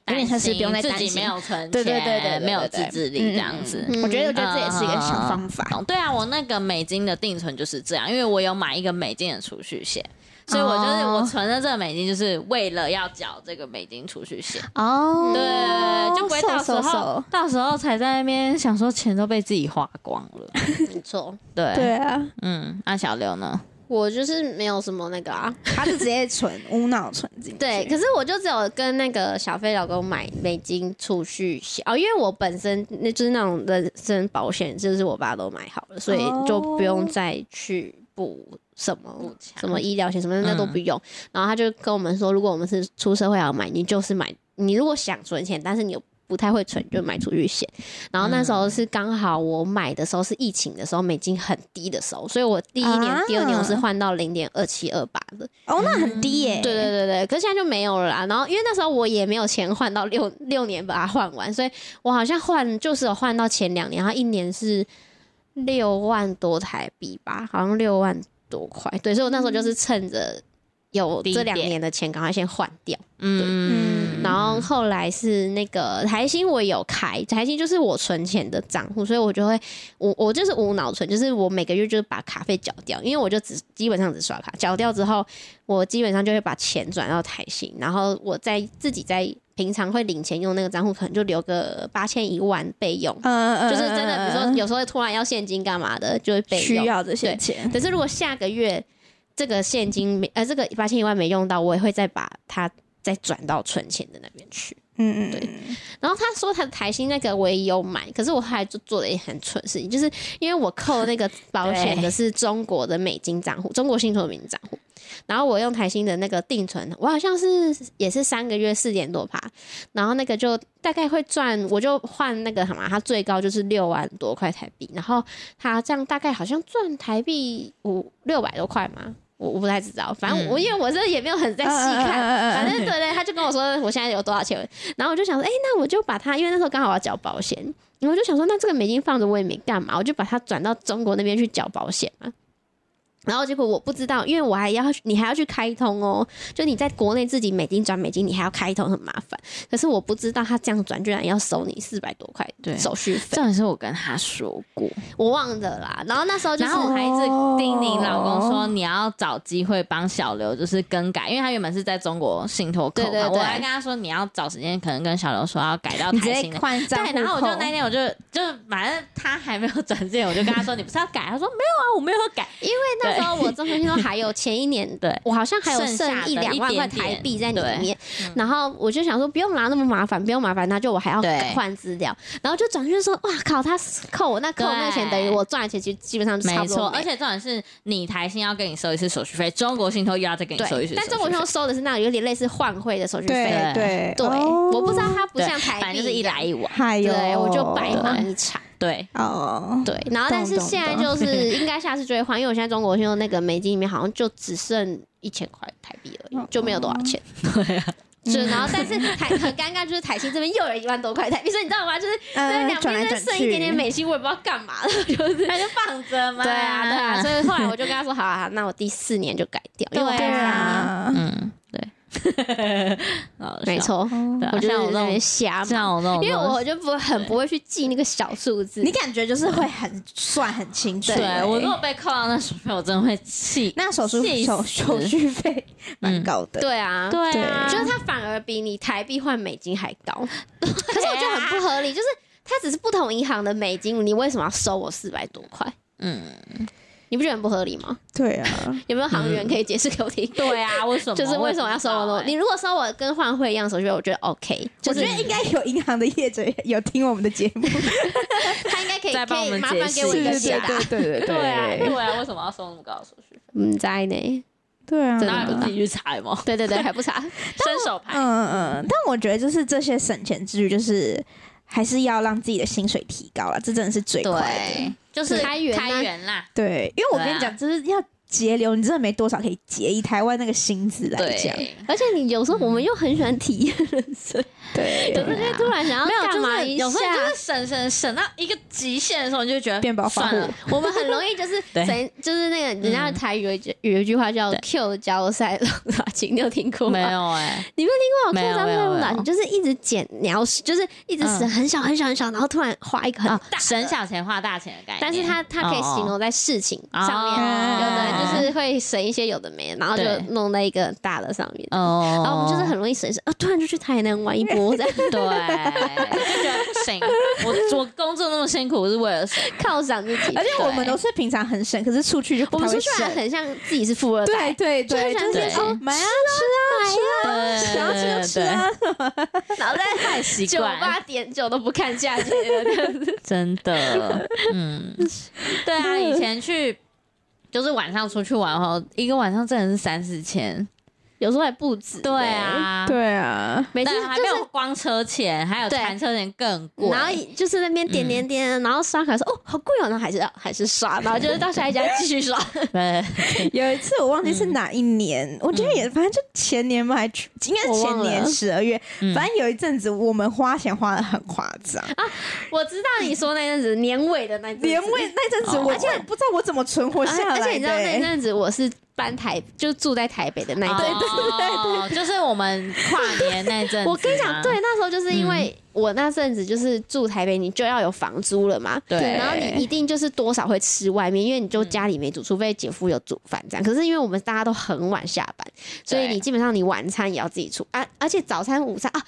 有点像是不用再担心自己没有存钱，对对对对对对没有自制力嗯这样子。嗯我觉得，我觉得这也是一个小方法。懂对啊，我那个美金的定存就是这样，因为我有买一个美金的储蓄险，所以我就是哦我存的这个美金，就是为了要缴这个美金储蓄险。哦，对，就不会到时候到时候才在那边想说钱都被自己花光了。没错，对，对啊，嗯，那小刘呢？我就是没有什么那个啊。他是直接存无脑存进去。对，可是我就只有跟那个小飞老公买美金储蓄险哦，因为我本身那就是那种人身保险，就是我爸都买好了，所以就不用再去补什么什么医疗险什么的那都不用。然后他就跟我们说，如果我们是出社会要买，你就是买，你如果想存钱，但是你又不太会存，就买储蓄险。然后那时候是刚好我买的时候是疫情的时候，美金很低的时候，所以我第一年、啊第二年我是换到零点二七二八的。哦，那很低耶。对对对对，可是现在就没有了啦。然后因为那时候我也没有钱换到六六年把它换完，所以我好像换就是有换到前两年，然后一年是六万多台币吧，好像六万多块。对，所以我那时候就是趁着有低这两年的钱，赶快先换掉。嗯，然后后来是那个台新，我有开台新，就是我存钱的账户，所以我就会我我就是无脑存，就是我每个月就是把卡费缴掉，因为我就只基本上只刷卡，缴掉之后，我基本上就会把钱转到台新，然后我在自己在平常会领钱用那个账户，可能就留个八千一万备用，嗯嗯，就是真的，比如说有时候突然要现金干嘛的，就会备用。需要这些钱。可是如果下个月这个现金没呃这个八千一万没用到，我也会再把它再转到存钱的那边去。嗯嗯，对。然后他说他的台新那个我也有买，可是我后来就做了一很蠢的事情，就是因为我扣那个保险的是中国的美金账户，中国信托的美金账户，然后我用台新的那个定存，我好像是也是三个月四点多趴，然后那个就大概会赚，我就换那个什么，它最高就是六万多块台币，然后它这样大概好像赚台币五六百多块嘛。我我不太知道，反正我、因为我这也没有很在细看，反正对对，他就跟我说我现在有多少钱，然后我就想说，哎、那我就把它，因为那时候刚好要缴保险，然后我就想说，那这个美金放着我也没干嘛，我就把它转到中国那边去缴保险嘛。然后结果我不知道，因为我还要你还要去开通哦，就你在国内自己美金转美金，你还要开通，很麻烦。可是我不知道他这样转居然要收你四百多块对手续费，这也是我跟他说过，我忘了啦。然后那时候就是我还一直叮咛老公说，哦你要找机会帮小刘就是更改，因为他原本是在中国信托扣嘛，对对对我还跟他说你要找时间，可能跟小刘说要改到台新的。对，换账户然后我就那天我就就反正他还没有转之前，我就跟他说你不是要改？他说没有啊，我没有改。因为那时候我中学信托还有前一年，对。我好像还有剩下一两万块台币在里面，然后我就想说不用拿那么麻烦，不用麻烦，那就我还要换资料，然后就转去说哇靠，他扣我那扣那钱等于我赚的钱，其实基本上就差没错，不多而且重点是你台新要跟你收一次手续费，中国信托又要再跟你收一次手续，费。但中国信托收的是那种有点类似换汇的手续费，对我不知道它不像台币反正就是一来一往。对，我就白忙一场。对，哦，对，然后但是现在就是应该下次就会换，因为我现在中国信用那个美金里面好像就只剩一千块台币而已，就没有多少钱。对啊，是，然后但是台很尴尬，就是台新这边又有一万多块台币，所以你知道吗？就是嗯对两边就剩一点点美金，我也不知道干嘛了，就是。那就放着嘛。对啊，对啊，所以后来我就跟他说，好啊，那我第四年就改掉，因为我对啊，嗯，对，好 没笑，错，我就像我这种在那边瞎像，我这种，因为我就不很不会去记那个小数字，你感觉就是会很算很清楚。对。我如果被扣到那手续费，我真的会气。那手续费手死手续费蛮高的，对啊，对啊，就是它反而比你台币换美金还高，可是我觉得很不合理，就是它只是不同银行的美金，你为什么要收我四百多块？嗯，你不觉得很不合理吗？对啊，有没有行员可以解释给我听？对啊，为什么？就是为什么要收我那么多？你如果收我跟换汇一样手续费，我觉得 OK，就是我觉得应该有银行的业者有听我们的节目，他应该可以再帮我们可以麻烦解释给我一个是解答。对对对对啊，对啊，为什么要收那么高的手续费？嗯，在呢，对啊，真的那你不自己去查吗？对对对，还不查。伸手牌，嗯嗯，但我觉得就是这些省钱之余，就是还是要让自己的薪水提高了，这真的是最快的。对，就是开源啊开源啦。对，因为我跟你讲，就是要节流，你真的没多少可以节。以台湾那个薪资来讲，对，而且你有时候我们又很喜欢体验人生，对。有时候就突然想要，干嘛一下？有时候就是省省省到一个极限的时候，你就会觉得变保发算了。户，我们很容易就是 对。谁就是那个人家的台语有一句有一句话叫 “Q 交赛龙打情”，你有听过吗？没，有哎，你没有听过没有 Q 交赛龙打情，没有。就是一直减，你要，就是一直省嗯。很小很小很小，然后突然花一个很啊大，省小钱花大钱的概念。但是它它可以形容在事情上面，哦。有的人就是会省一些有的没的，然后就弄在一个大的上面。哦，然后我们就是很容易省一省，啊，突然就去台南玩一波，这样 对，就觉得不行。我我工作那么辛苦，我是为了省。犒赏自己。而且我们都是平常很省，可是出去就不我们出去很像自己是富二代对，对对，就就是说买啊吃啊对，想要吃就吃啊，然后在太习酒惯吧点酒都不看价钱。真的，嗯，对啊，以前去就是晚上出去玩哦，一个晚上真的是三四千。有时候还不止。对，啊，对啊，每次还没就是。有光车钱，还有对。谈车钱更贵。然后就是那边点点点，然后刷卡说哦好贵哦，那还是要还是刷，然后就是到下一家继续刷。对，有一次我忘记是哪一年，我觉得也反正就前年吧，还去应该是前年十二月，嗯。反正有一阵子我们花钱花的很夸张。啊，我知道你说那阵子年尾的那阵子，年尾那阵子哦。我真的不知道我怎么存活下来的、而且你知道那欸。阵子我是搬台，就住在台北的那一阵对。对对，就是我们跨年那阵子。我跟你讲，对，那时候就是因为我那阵子就是住台北，你就要有房租了嘛。对然后你一定就是多少会吃外面，因为你就家里没煮，除非姐夫有煮饭这样。可是因为我们大家都很晚下班，所以你基本上你晚餐也要自己出啊，而且早餐、午餐啊。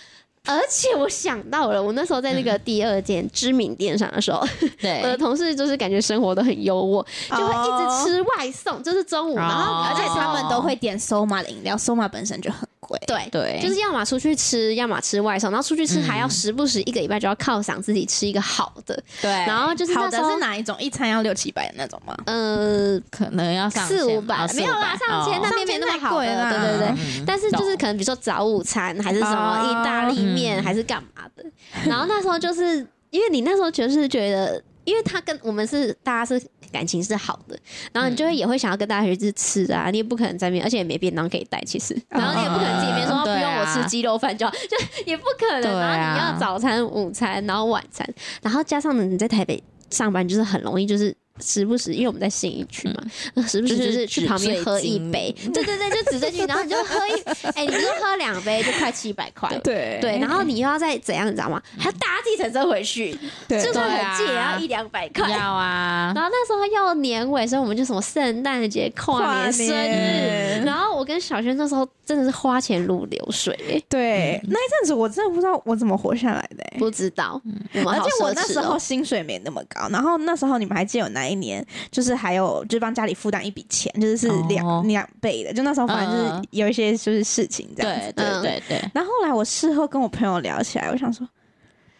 而且我想到了，我那时候在那个第二间知名店上的时候，我的，同事就是感觉生活都很优渥，就会一直哦吃外送，就是中午，然后哦。而且他们都会点 Soma 的饮料，Soma 本身就很贵。对对就是要么出去吃，要么吃外送，然后出去吃还要时不时一个礼拜就要犒赏自己吃一个好的，对，然后就是好的是哪一种？一餐要六七百的那种吗？呃可能要上四五百哦没有啦，上千那边没那么贵了对对对。嗯但是就是可能比如说早午餐还是什么哦意大利面嗯还是干嘛的，然后那时候就是因为你那时候就是觉得，因为他跟我们是大家是感情是好的，然后你就会也会想要跟大家去吃啊，你也不可能在面，而且也没便当可以带，其实，然后你也不可能自己面说不用我吃鸡肉饭就好，就也不可能，啊然后你要早餐、午餐，然后晚餐，然后加上呢你在台北上班就是很容易就是。时不时，因为我们在信义区嘛，那 时不时就是去旁边喝一杯，对对对，就纸醉金迷，然后你就喝一，哎、你就喝两杯就快七百块，对。对，然后你又要再怎样，你知道吗？还要搭计程车回去，对就算很近也要一两百块。要啊。然，后那时候要年尾，所以我们就什么圣诞节、跨年、生日，然后我跟小轩那时候真的是花钱如流水、欸，对，那一阵子我真的不知道我怎么活下来的、欸。不知道，而且我那时候薪水没那么高，然后那时候你们还记得有哪一年，就是还有就是帮家里负担一笔钱，就是是两哦两、倍的，就那时候反正就是嗯有一些就是事情这样子。对对嗯对对，然后后来我事后跟我朋友聊起来，我想说，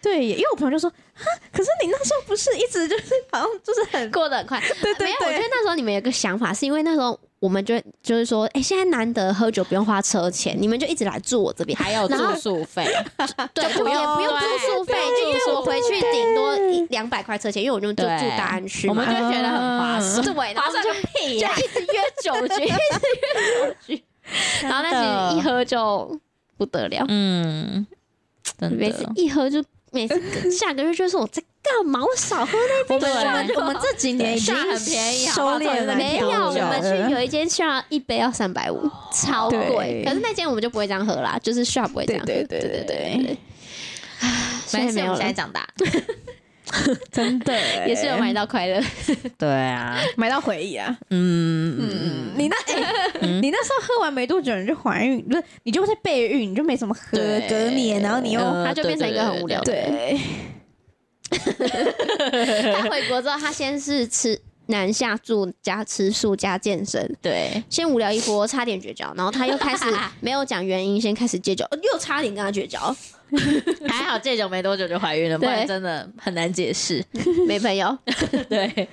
对，因为我朋友就说，啊，可是你那时候不是一直就是好像就是很过得很快。对对没有，我觉得，那时候你们有个想法，是因为那时候我们就就是说，哎、现在难得喝酒不用花车钱，你们就一直来住我这边，还有住宿费，对，也不用住宿费，就因为我回去顶多一两百块车钱，因为我就就住大安区，我们就觉得很划算，对，划算就屁就一直约酒局，一直约酒局，然后那其实一喝就不得了，嗯，真每次的，一喝就每次下个月就说我在干嘛，我少喝那杯我们酒。我们这几年已经很便宜收敛了，没有，我们去有一间 shop 一杯要三百五，超贵。可是那间我们就不会这样喝啦，就是 shop 不会这样喝。对对对对对对对。唉现没有了，现在长大，真的耶也是有买到快乐。对啊，买到回忆啊。嗯嗯嗯，你那哎、你那时候喝完没多久你就怀孕，不是你就在备孕，你就没什么喝，对。隔年然后你又、呃他就变成一个很无聊的对。他回国之后，他先是吃南下住加吃素加健身，对，先无聊一波，差点绝交，然后他又开始没有讲原因，先开始戒酒，呃又差点跟他绝交，还好戒酒没多久就怀孕了，不然真的很难解释。没朋友。对，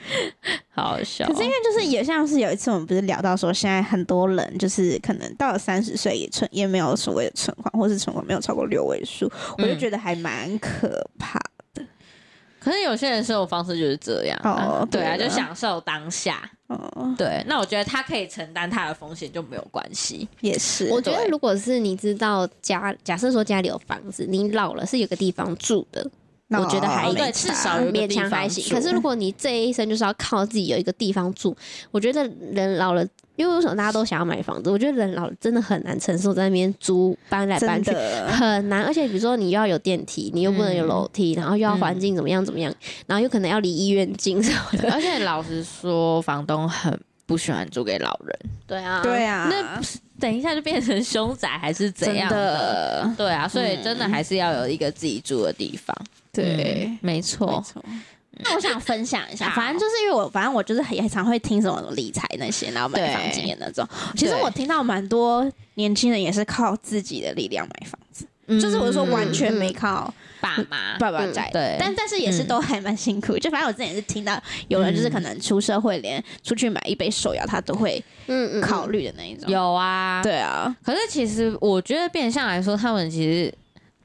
好好笑。可是因为就是也像是有一次我们不是聊到说，现在很多人就是可能到了三十岁也存也没有所谓的存款，或是存款没有超过六位数，我就觉得还蛮可怕。可是有些人生活方式就是这样啊哦对啊，就享受当下。哦，对，那我觉得他可以承担他的风险就没有关系。也是，我觉得如果是你知道家，假设说家里有房子，你老了是有个地方住的，我觉得还哦对，没差至少勉强还行。可是如果你这一生就是要靠自己有一个地方住，我觉得人老了，因为为什么大家都想要买房子？我觉得人老了真的很难承受在那边租搬来搬去。很难，而且比如说你又要有电梯，你又不能有楼梯，然后又要环境怎么样怎么样，然后又可能要离医院近什么的。而且老实说，房东很不喜欢租给老人。对啊，对啊，那等一下就变成凶宅还是怎真样的对啊，所以真的还是要有一个自己住的地方。对嗯。没错。那我想分享一下，反正就是因为我，反正我就是很也常会听什么理财那些，然后买房经验那种。其实我听到蛮多年轻人也是靠自己的力量买房子，就是我是说完全没靠爸妈，爸爸在，对但但是也是都还蛮辛苦。就反正我之前也是听到有人就是可能出社会，连出去买一杯手摇他都会嗯嗯，考虑的那一种。有啊。对啊，可是其实我觉得变相来说，他们其实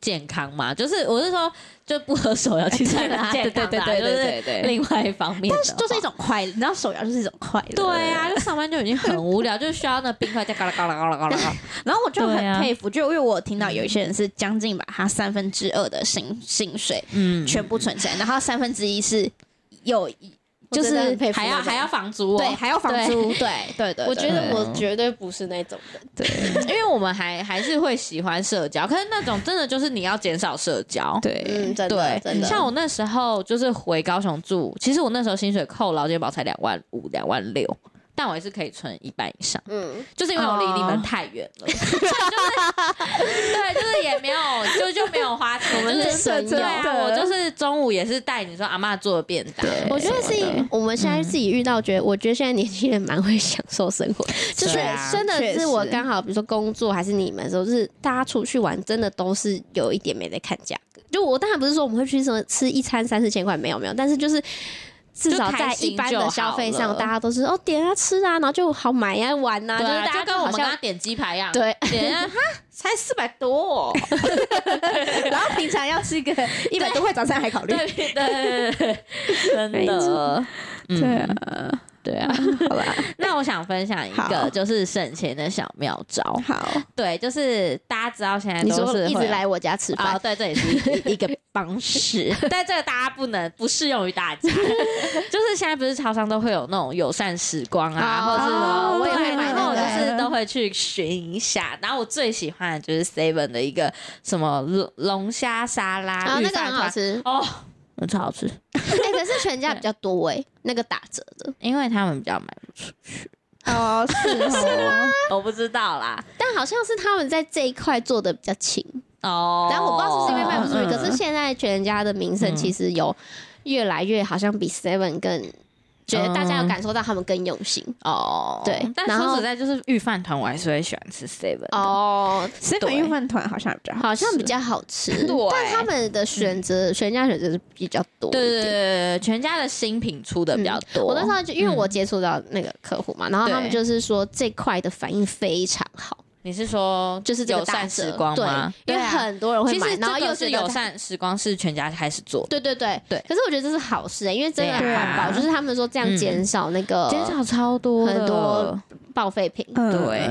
健康嘛，就是我是说，就不喝手摇，其实还蛮健康的啊，对对对对对对就是另外一方面，但是就是一种快乐，你知道手摇就是一种快乐。对啊，就上班就已经很无聊，就需要那冰块在嘎啦嘎啦嘎啦嘎啦嘎。然后我就很佩服，就因为我听到有一些人是将近把他三分之二的薪薪水嗯，全部存起来，然后三分之一是有就是还要还要房租哦，对还要房租，对对对，我觉得我绝对不是那种人。对。因为我们还还是会喜欢社交，可是那种真的就是你要减少社交。对。嗯，真的对。真，的。像我那时候就是回高雄住，其实我那时候薪水扣劳健保才两万五、两万六，但我也是可以存一半以上，嗯，就是因为我离你们太远了，就是 对，就是也没有就就没有花钱，我们就是是省对啊，我就是中午也是带你说阿妈做的便当，我觉得是我们现在自己遇到，觉得我觉得现在年轻人蛮会享受生活，就是真的是我刚好比如说工作还是你们的时候，就是大家出去玩，真的都是有一点没在看价格。就我当然不是说我们会去什么吃一餐三四千块，没有没有，但是就是。至少在一般的消费上，大家都是哦点啊吃啊，然后就好买呀、玩呐、对啊，就是大家跟我们刚刚点鸡排一样，对。点啊哈才四百多。哦，然后平常要吃个一百多块早餐还考虑。对对对对，真没的对啊，对啊。好吧，那我想分享一个就是省钱的小妙招，好，对，就是大家知道现在你都是一直来我家吃啊、饭，对，这也是一一个方式，但这个大家不能不适用于大家。就是现在不是超商都会有那种友善时光啊，哦。或者是我也会买那个。就是都会去寻一下。然后我最喜欢的就是 Seven 的一个什么龙龙虾沙拉，然后那个很好吃，哦，那超好吃，哎、可是全家比较多哎、那个打折的，因为他们比较卖不出去，哦，是哦，我不知道啦。但好像是他们在这一块做的比较勤，哦，然后我不知道是不是因为卖不出去，嗯可是现在全家的名声嗯其实有越来越好像比 Seven 更，觉得大家有感受到他们更用心。哦，对但说实在，就是御饭团，我还是会喜欢吃 Seven。哦，seven 对御饭团好像比较好像比较好吃，对但他们的选择，全家选择是比较多对对。对，全家的新品出的比较多。我那时候就因为我接触到那个客户嘛，然后他们就是说这块的反应非常好，你是说就是这个友善时光吗？对，因为很多人会买，然后又是友善时光是全家开始做的，对对对。对。可是我觉得这是好事、欸，因为真的环保，就是他们说这样嗯。减少那个减少超多很多报废品。对。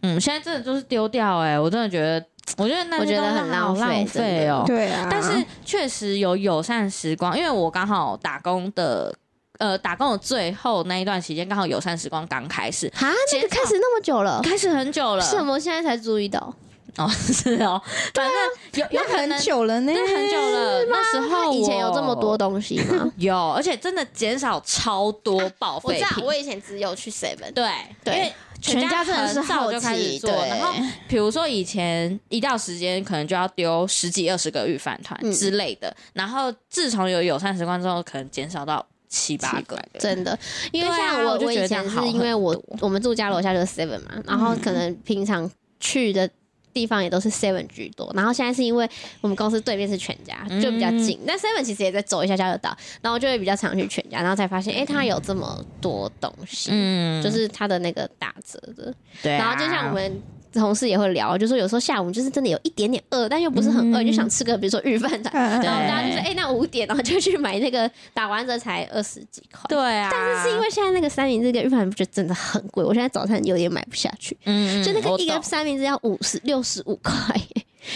嗯，现在真的就是丢掉哎、我真的觉得，我觉得那些我觉得很浪费浪费哦。对啊，但是确实有友善时光，因为我刚好打工的。呃，打工的最后那一段时间，刚好友善时光刚开始，啊，那个开始那么久了，开始很久了。是我现在才注意到。哦，是哦，反正有有很久了呢，那很久了，那时候以前有这么多东西吗？有，而且真的减少超多报我知道，废品。我以前只有去 Seven，对对因为全家真的是早好就开始做，奇对。然后比如说以前一到时间可能就要丢十几二十个预饭团嗯。之类的，然后自从有友善时光之后，可能减少到七八个。真的，因为像我，我以前是因为我我们住家楼下就是 Seven 嘛，然后可能平常去的地方也都是 Seven 居多，然后现在是因为我们公司对面是全家，就比较近，但 Seven 其实也在走一下下就到，然后就会比较常去全家，然后才发现，哎，它有这么多东西，嗯就是它的那个打折的，对啊、然后就像我们。同事也会聊，就说有时候下午就是真的有一点点饿，但又不是很饿，嗯。就想吃个比如说日饭团，嗯然后大家就说：“对哎、那五点，然后就去买那个打完折才二十几块。”对啊，但是是因为现在那个三明治跟日饭团不觉得真的很贵，我现在早餐有点买不下去，就那个一个三明治要五十六十五块，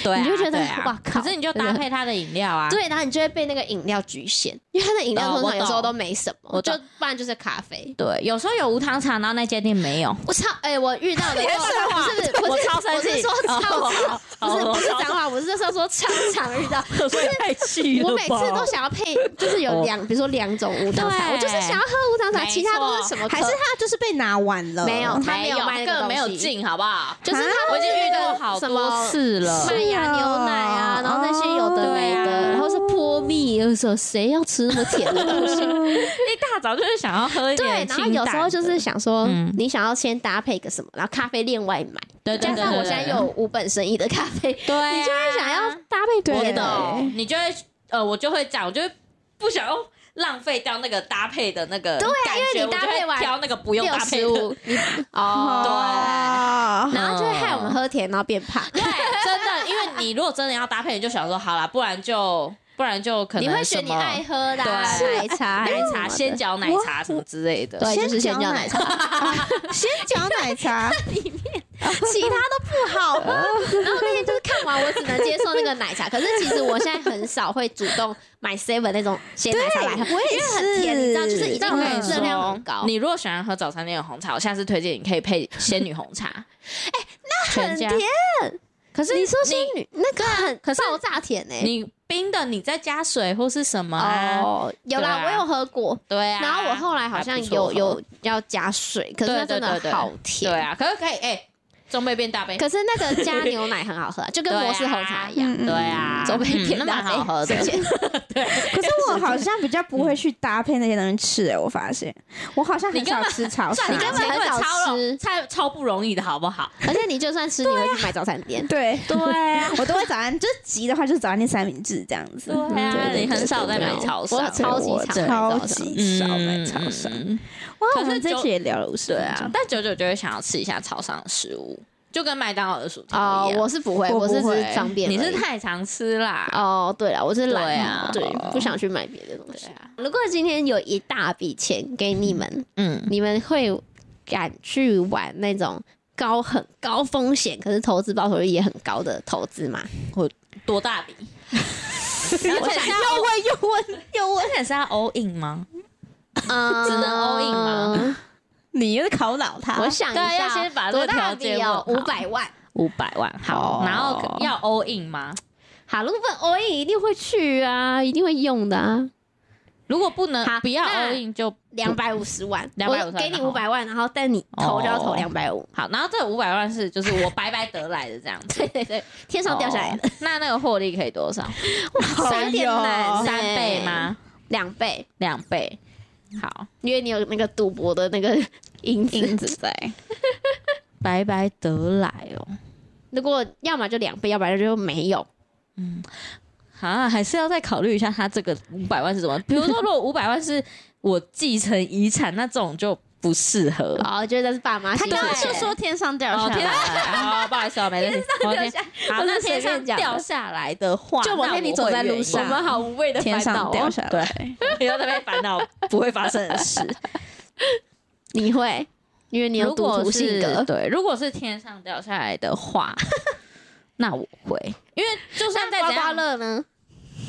对啊、你就觉得啊。哇靠可是你就搭配他的饮料啊，对，然后你就会被那个饮料局限，因为他的饮料通常有时候都没什么，就我就不然就是咖啡。对，有时候有无糖茶，然后那间店没有，我超哎、我遇到的 不是不是不是我超生气。我是说超哦长，不是哦不是脏话，我是说说超常遇到，就是太气我每次都想要配，就是有两，比如说两种无糖茶，我就是想要喝无糖茶，其他都是什么可？还是他就是被拿完了？没有他没有卖那个根本没有进，好不好？就是啊他我已经遇到好什么多次了。麦芽牛奶啊，然后那些有的没的，然后是泼蜜，有时候谁要吃那么甜的东西？一大早就是想要喝一点对，然后有时候就是想说嗯，你想要先搭配个什么，然后咖啡另外买，对对对加上我现在又有无本生意的咖啡，对啊，你就会想要搭配对别的。你就会呃，我就会这样，我就会不想要浪费掉那个搭配的那个对因为你觉我就会搭配完挑那个不用搭配的，哦，对，然后就会害我们喝甜，然后变胖。对，真的，因为你如果真的要搭配，你就想说好啦，不然就不然就可能你会选你爱喝的啊奶茶、奶茶、鲜角，奶茶什么之类的。对，就是鲜角奶角奶茶，先讲奶茶，其他都不好喝。然后那天就是看完，我只能接受那个奶茶。可是其实我现在很少会主动买 seven 那种鲜奶茶来喝，我也因为很甜，你知道，就是已经但我跟你热量很高。你如果喜欢喝早餐店的红茶，我下次推荐你可以配仙女红茶。哎，那很甜，可是你说仙女那个很可是爆炸甜呢？你冰的，你再加水或是什么啊？哦，有啦，啊我有喝过。对啊。然后我后来好像有有要加水，可是真的好甜。对，啊，可是可以哎，中杯变大杯，可是那个加牛奶很好喝啊，就跟摩斯红茶一样。对啊，中杯嗯那变大杯，蛮好喝的。对。可是我好像比较不会去搭配那些东西吃、欸，我发现。我好像很少吃炒饭，赚你根本很少吃。超超不容易的好不好？而且你就算吃，你会去买早餐店。对，对啊，我都会早餐就是急的话，就是早餐店三明治这样子。对啊，对你很少在买对。超商，我超级超级少买超商。嗯哇，可是就我们这期也聊了五十对分钟，，啊但久久就会想要吃一下超商的食物，就跟麦当劳的薯条哦一，样。我是不会，我我是不会只是方便而已。你是太常吃啦。哦，对了，我是懒对啊对哦，不想去买别的东西对。啊，如果今天有一大笔钱给你们，嗯，你们会敢去玩那种高很高风险，可是投资报酬率也很高的投资吗？多大笔？而且是要又问又问又问，而且是要 all in 吗？嗯，只能 all in 吗？你又考倒他，我想一下，先把这个多大条件哦，五百万。五百万，好，哦然后要 all in 吗？好，如果不 all in，一定会去啊，一定会用的啊。如果不能不要 all in 就两百五十万，250我给你五百万，然后但你投就要投哦两百五。好，然后这五百万是就是我白白得来的这样子，对对对，天上掉下来的，哦那那个获利可以多少？有点难三倍？吗？两倍，两倍。好，因为你有那个赌博的那个 因子。影子在，白白得来哦。如果要么就两倍，要不然就没有。嗯啊，还是要再考虑一下他这个五百万是怎么。比如说，如果五百万是我继承遗产，那这种就不适合。哦，觉得是爸妈。他刚刚就说天上掉哦，下天来，啊！不好意思哦，没事。我天好，我是随那天上便掉下来的话，就某那天你走在路上我们好无谓的天烦恼哦上掉下来，不要 在那边烦恼不会发生的事。你会，因为你有赌如果徒性是格。对，如果是天上掉下来的话，那我会，因为就算在刮刮乐呢？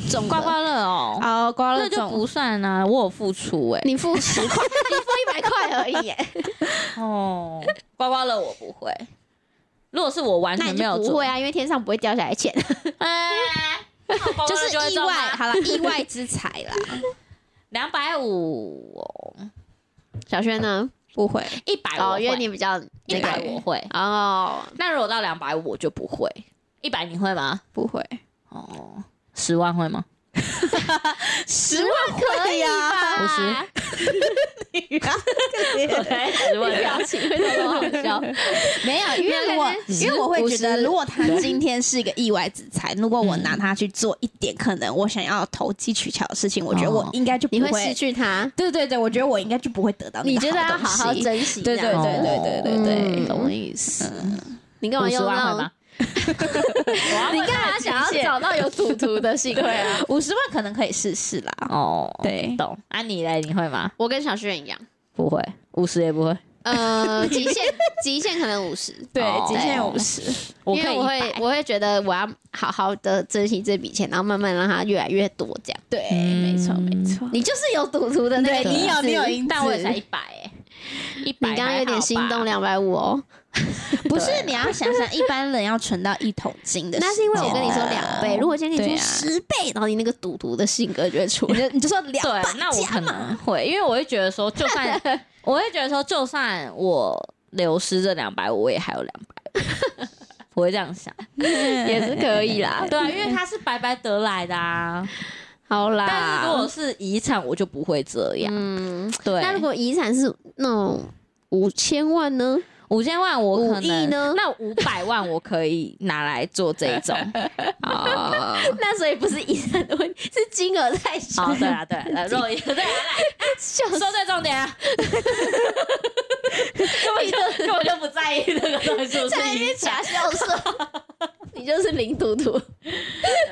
中刮刮乐哦，哦，刮了中那就不算啊，我有付出哎。你付十块，你付一百块而已耶，哦，刮刮乐我不会。如果是我完那你全没有做不会，啊，因为天上不会掉下来钱。哎，就是意外，好了，意外之财啦，两百五，小轩呢？不会，一百哦，因为你比较一那百我会。哦，那如果到两百五我就不会，一百你会吗？不会，哦，十万会吗？十万可以啊，五十，对，十万表情为什么好笑？没有，因为我因为我会觉得，如果他今天是一个意外之财，如果我拿它去做一点可能我想要投机取巧的事情，我觉得我应该就不你会失去他，对对对，我觉得我应该就不会得到那个你觉得要好好珍惜。对对对对对对懂意思。你干嘛五十用那种万会吗？？你干嘛想要找到有赌徒的幸会啊？五十万可能可以试试啦。哦，对懂。啊，你嘞？你会吗？我跟小轩一样，不会，五十也不会。呃，极限极限可能五十，对哦，极限五十。因为我会我会觉得我要好好的珍惜这笔钱，然后慢慢让它越来越多，这样。对，嗯没错没错。你就是有赌徒的那个你有你有因子，但我也才一百哎，一百。你刚刚有点心动，两百五哦，不是你要想想，一般人要存到一桶金的，那是因为我跟你说两倍，如果今天你对啊出十倍，然后你那个赌徒的性格就会出来。你就你就说两对百，那我可能会，因为我会觉得说，就算 我会觉得说，就算我流失这两百，我也还有两百，我会这样想。也是可以啦。对啊，因为他是白白得来的啊。好啦，但是如果是遗产，我就不会这样。嗯，对，那如果遗产是那种五千万呢？五千万我可能呢？那五百万我可以拿来做这一种。哦，那所以不是遗产的问题，是金额太小。好，对啊，对啊，对啊，肉也对啊，来笑说对重点啊，根本就根本就不在意那个东西在那边假，笑说，你就是零赌徒。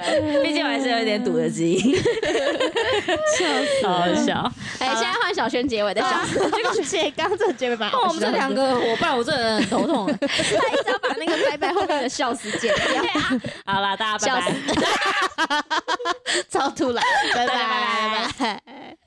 对毕竟我还是有一点赌的基因，笑死好笑。哎，现在换小轩结尾的笑死，而且刚刚这个结尾蛮好哦我们这两个伙伴，我这人很头痛。他一直要把那个拜拜后面的笑死剪掉，好啦，大家拜笑拜死。超突然，拜拜拜拜。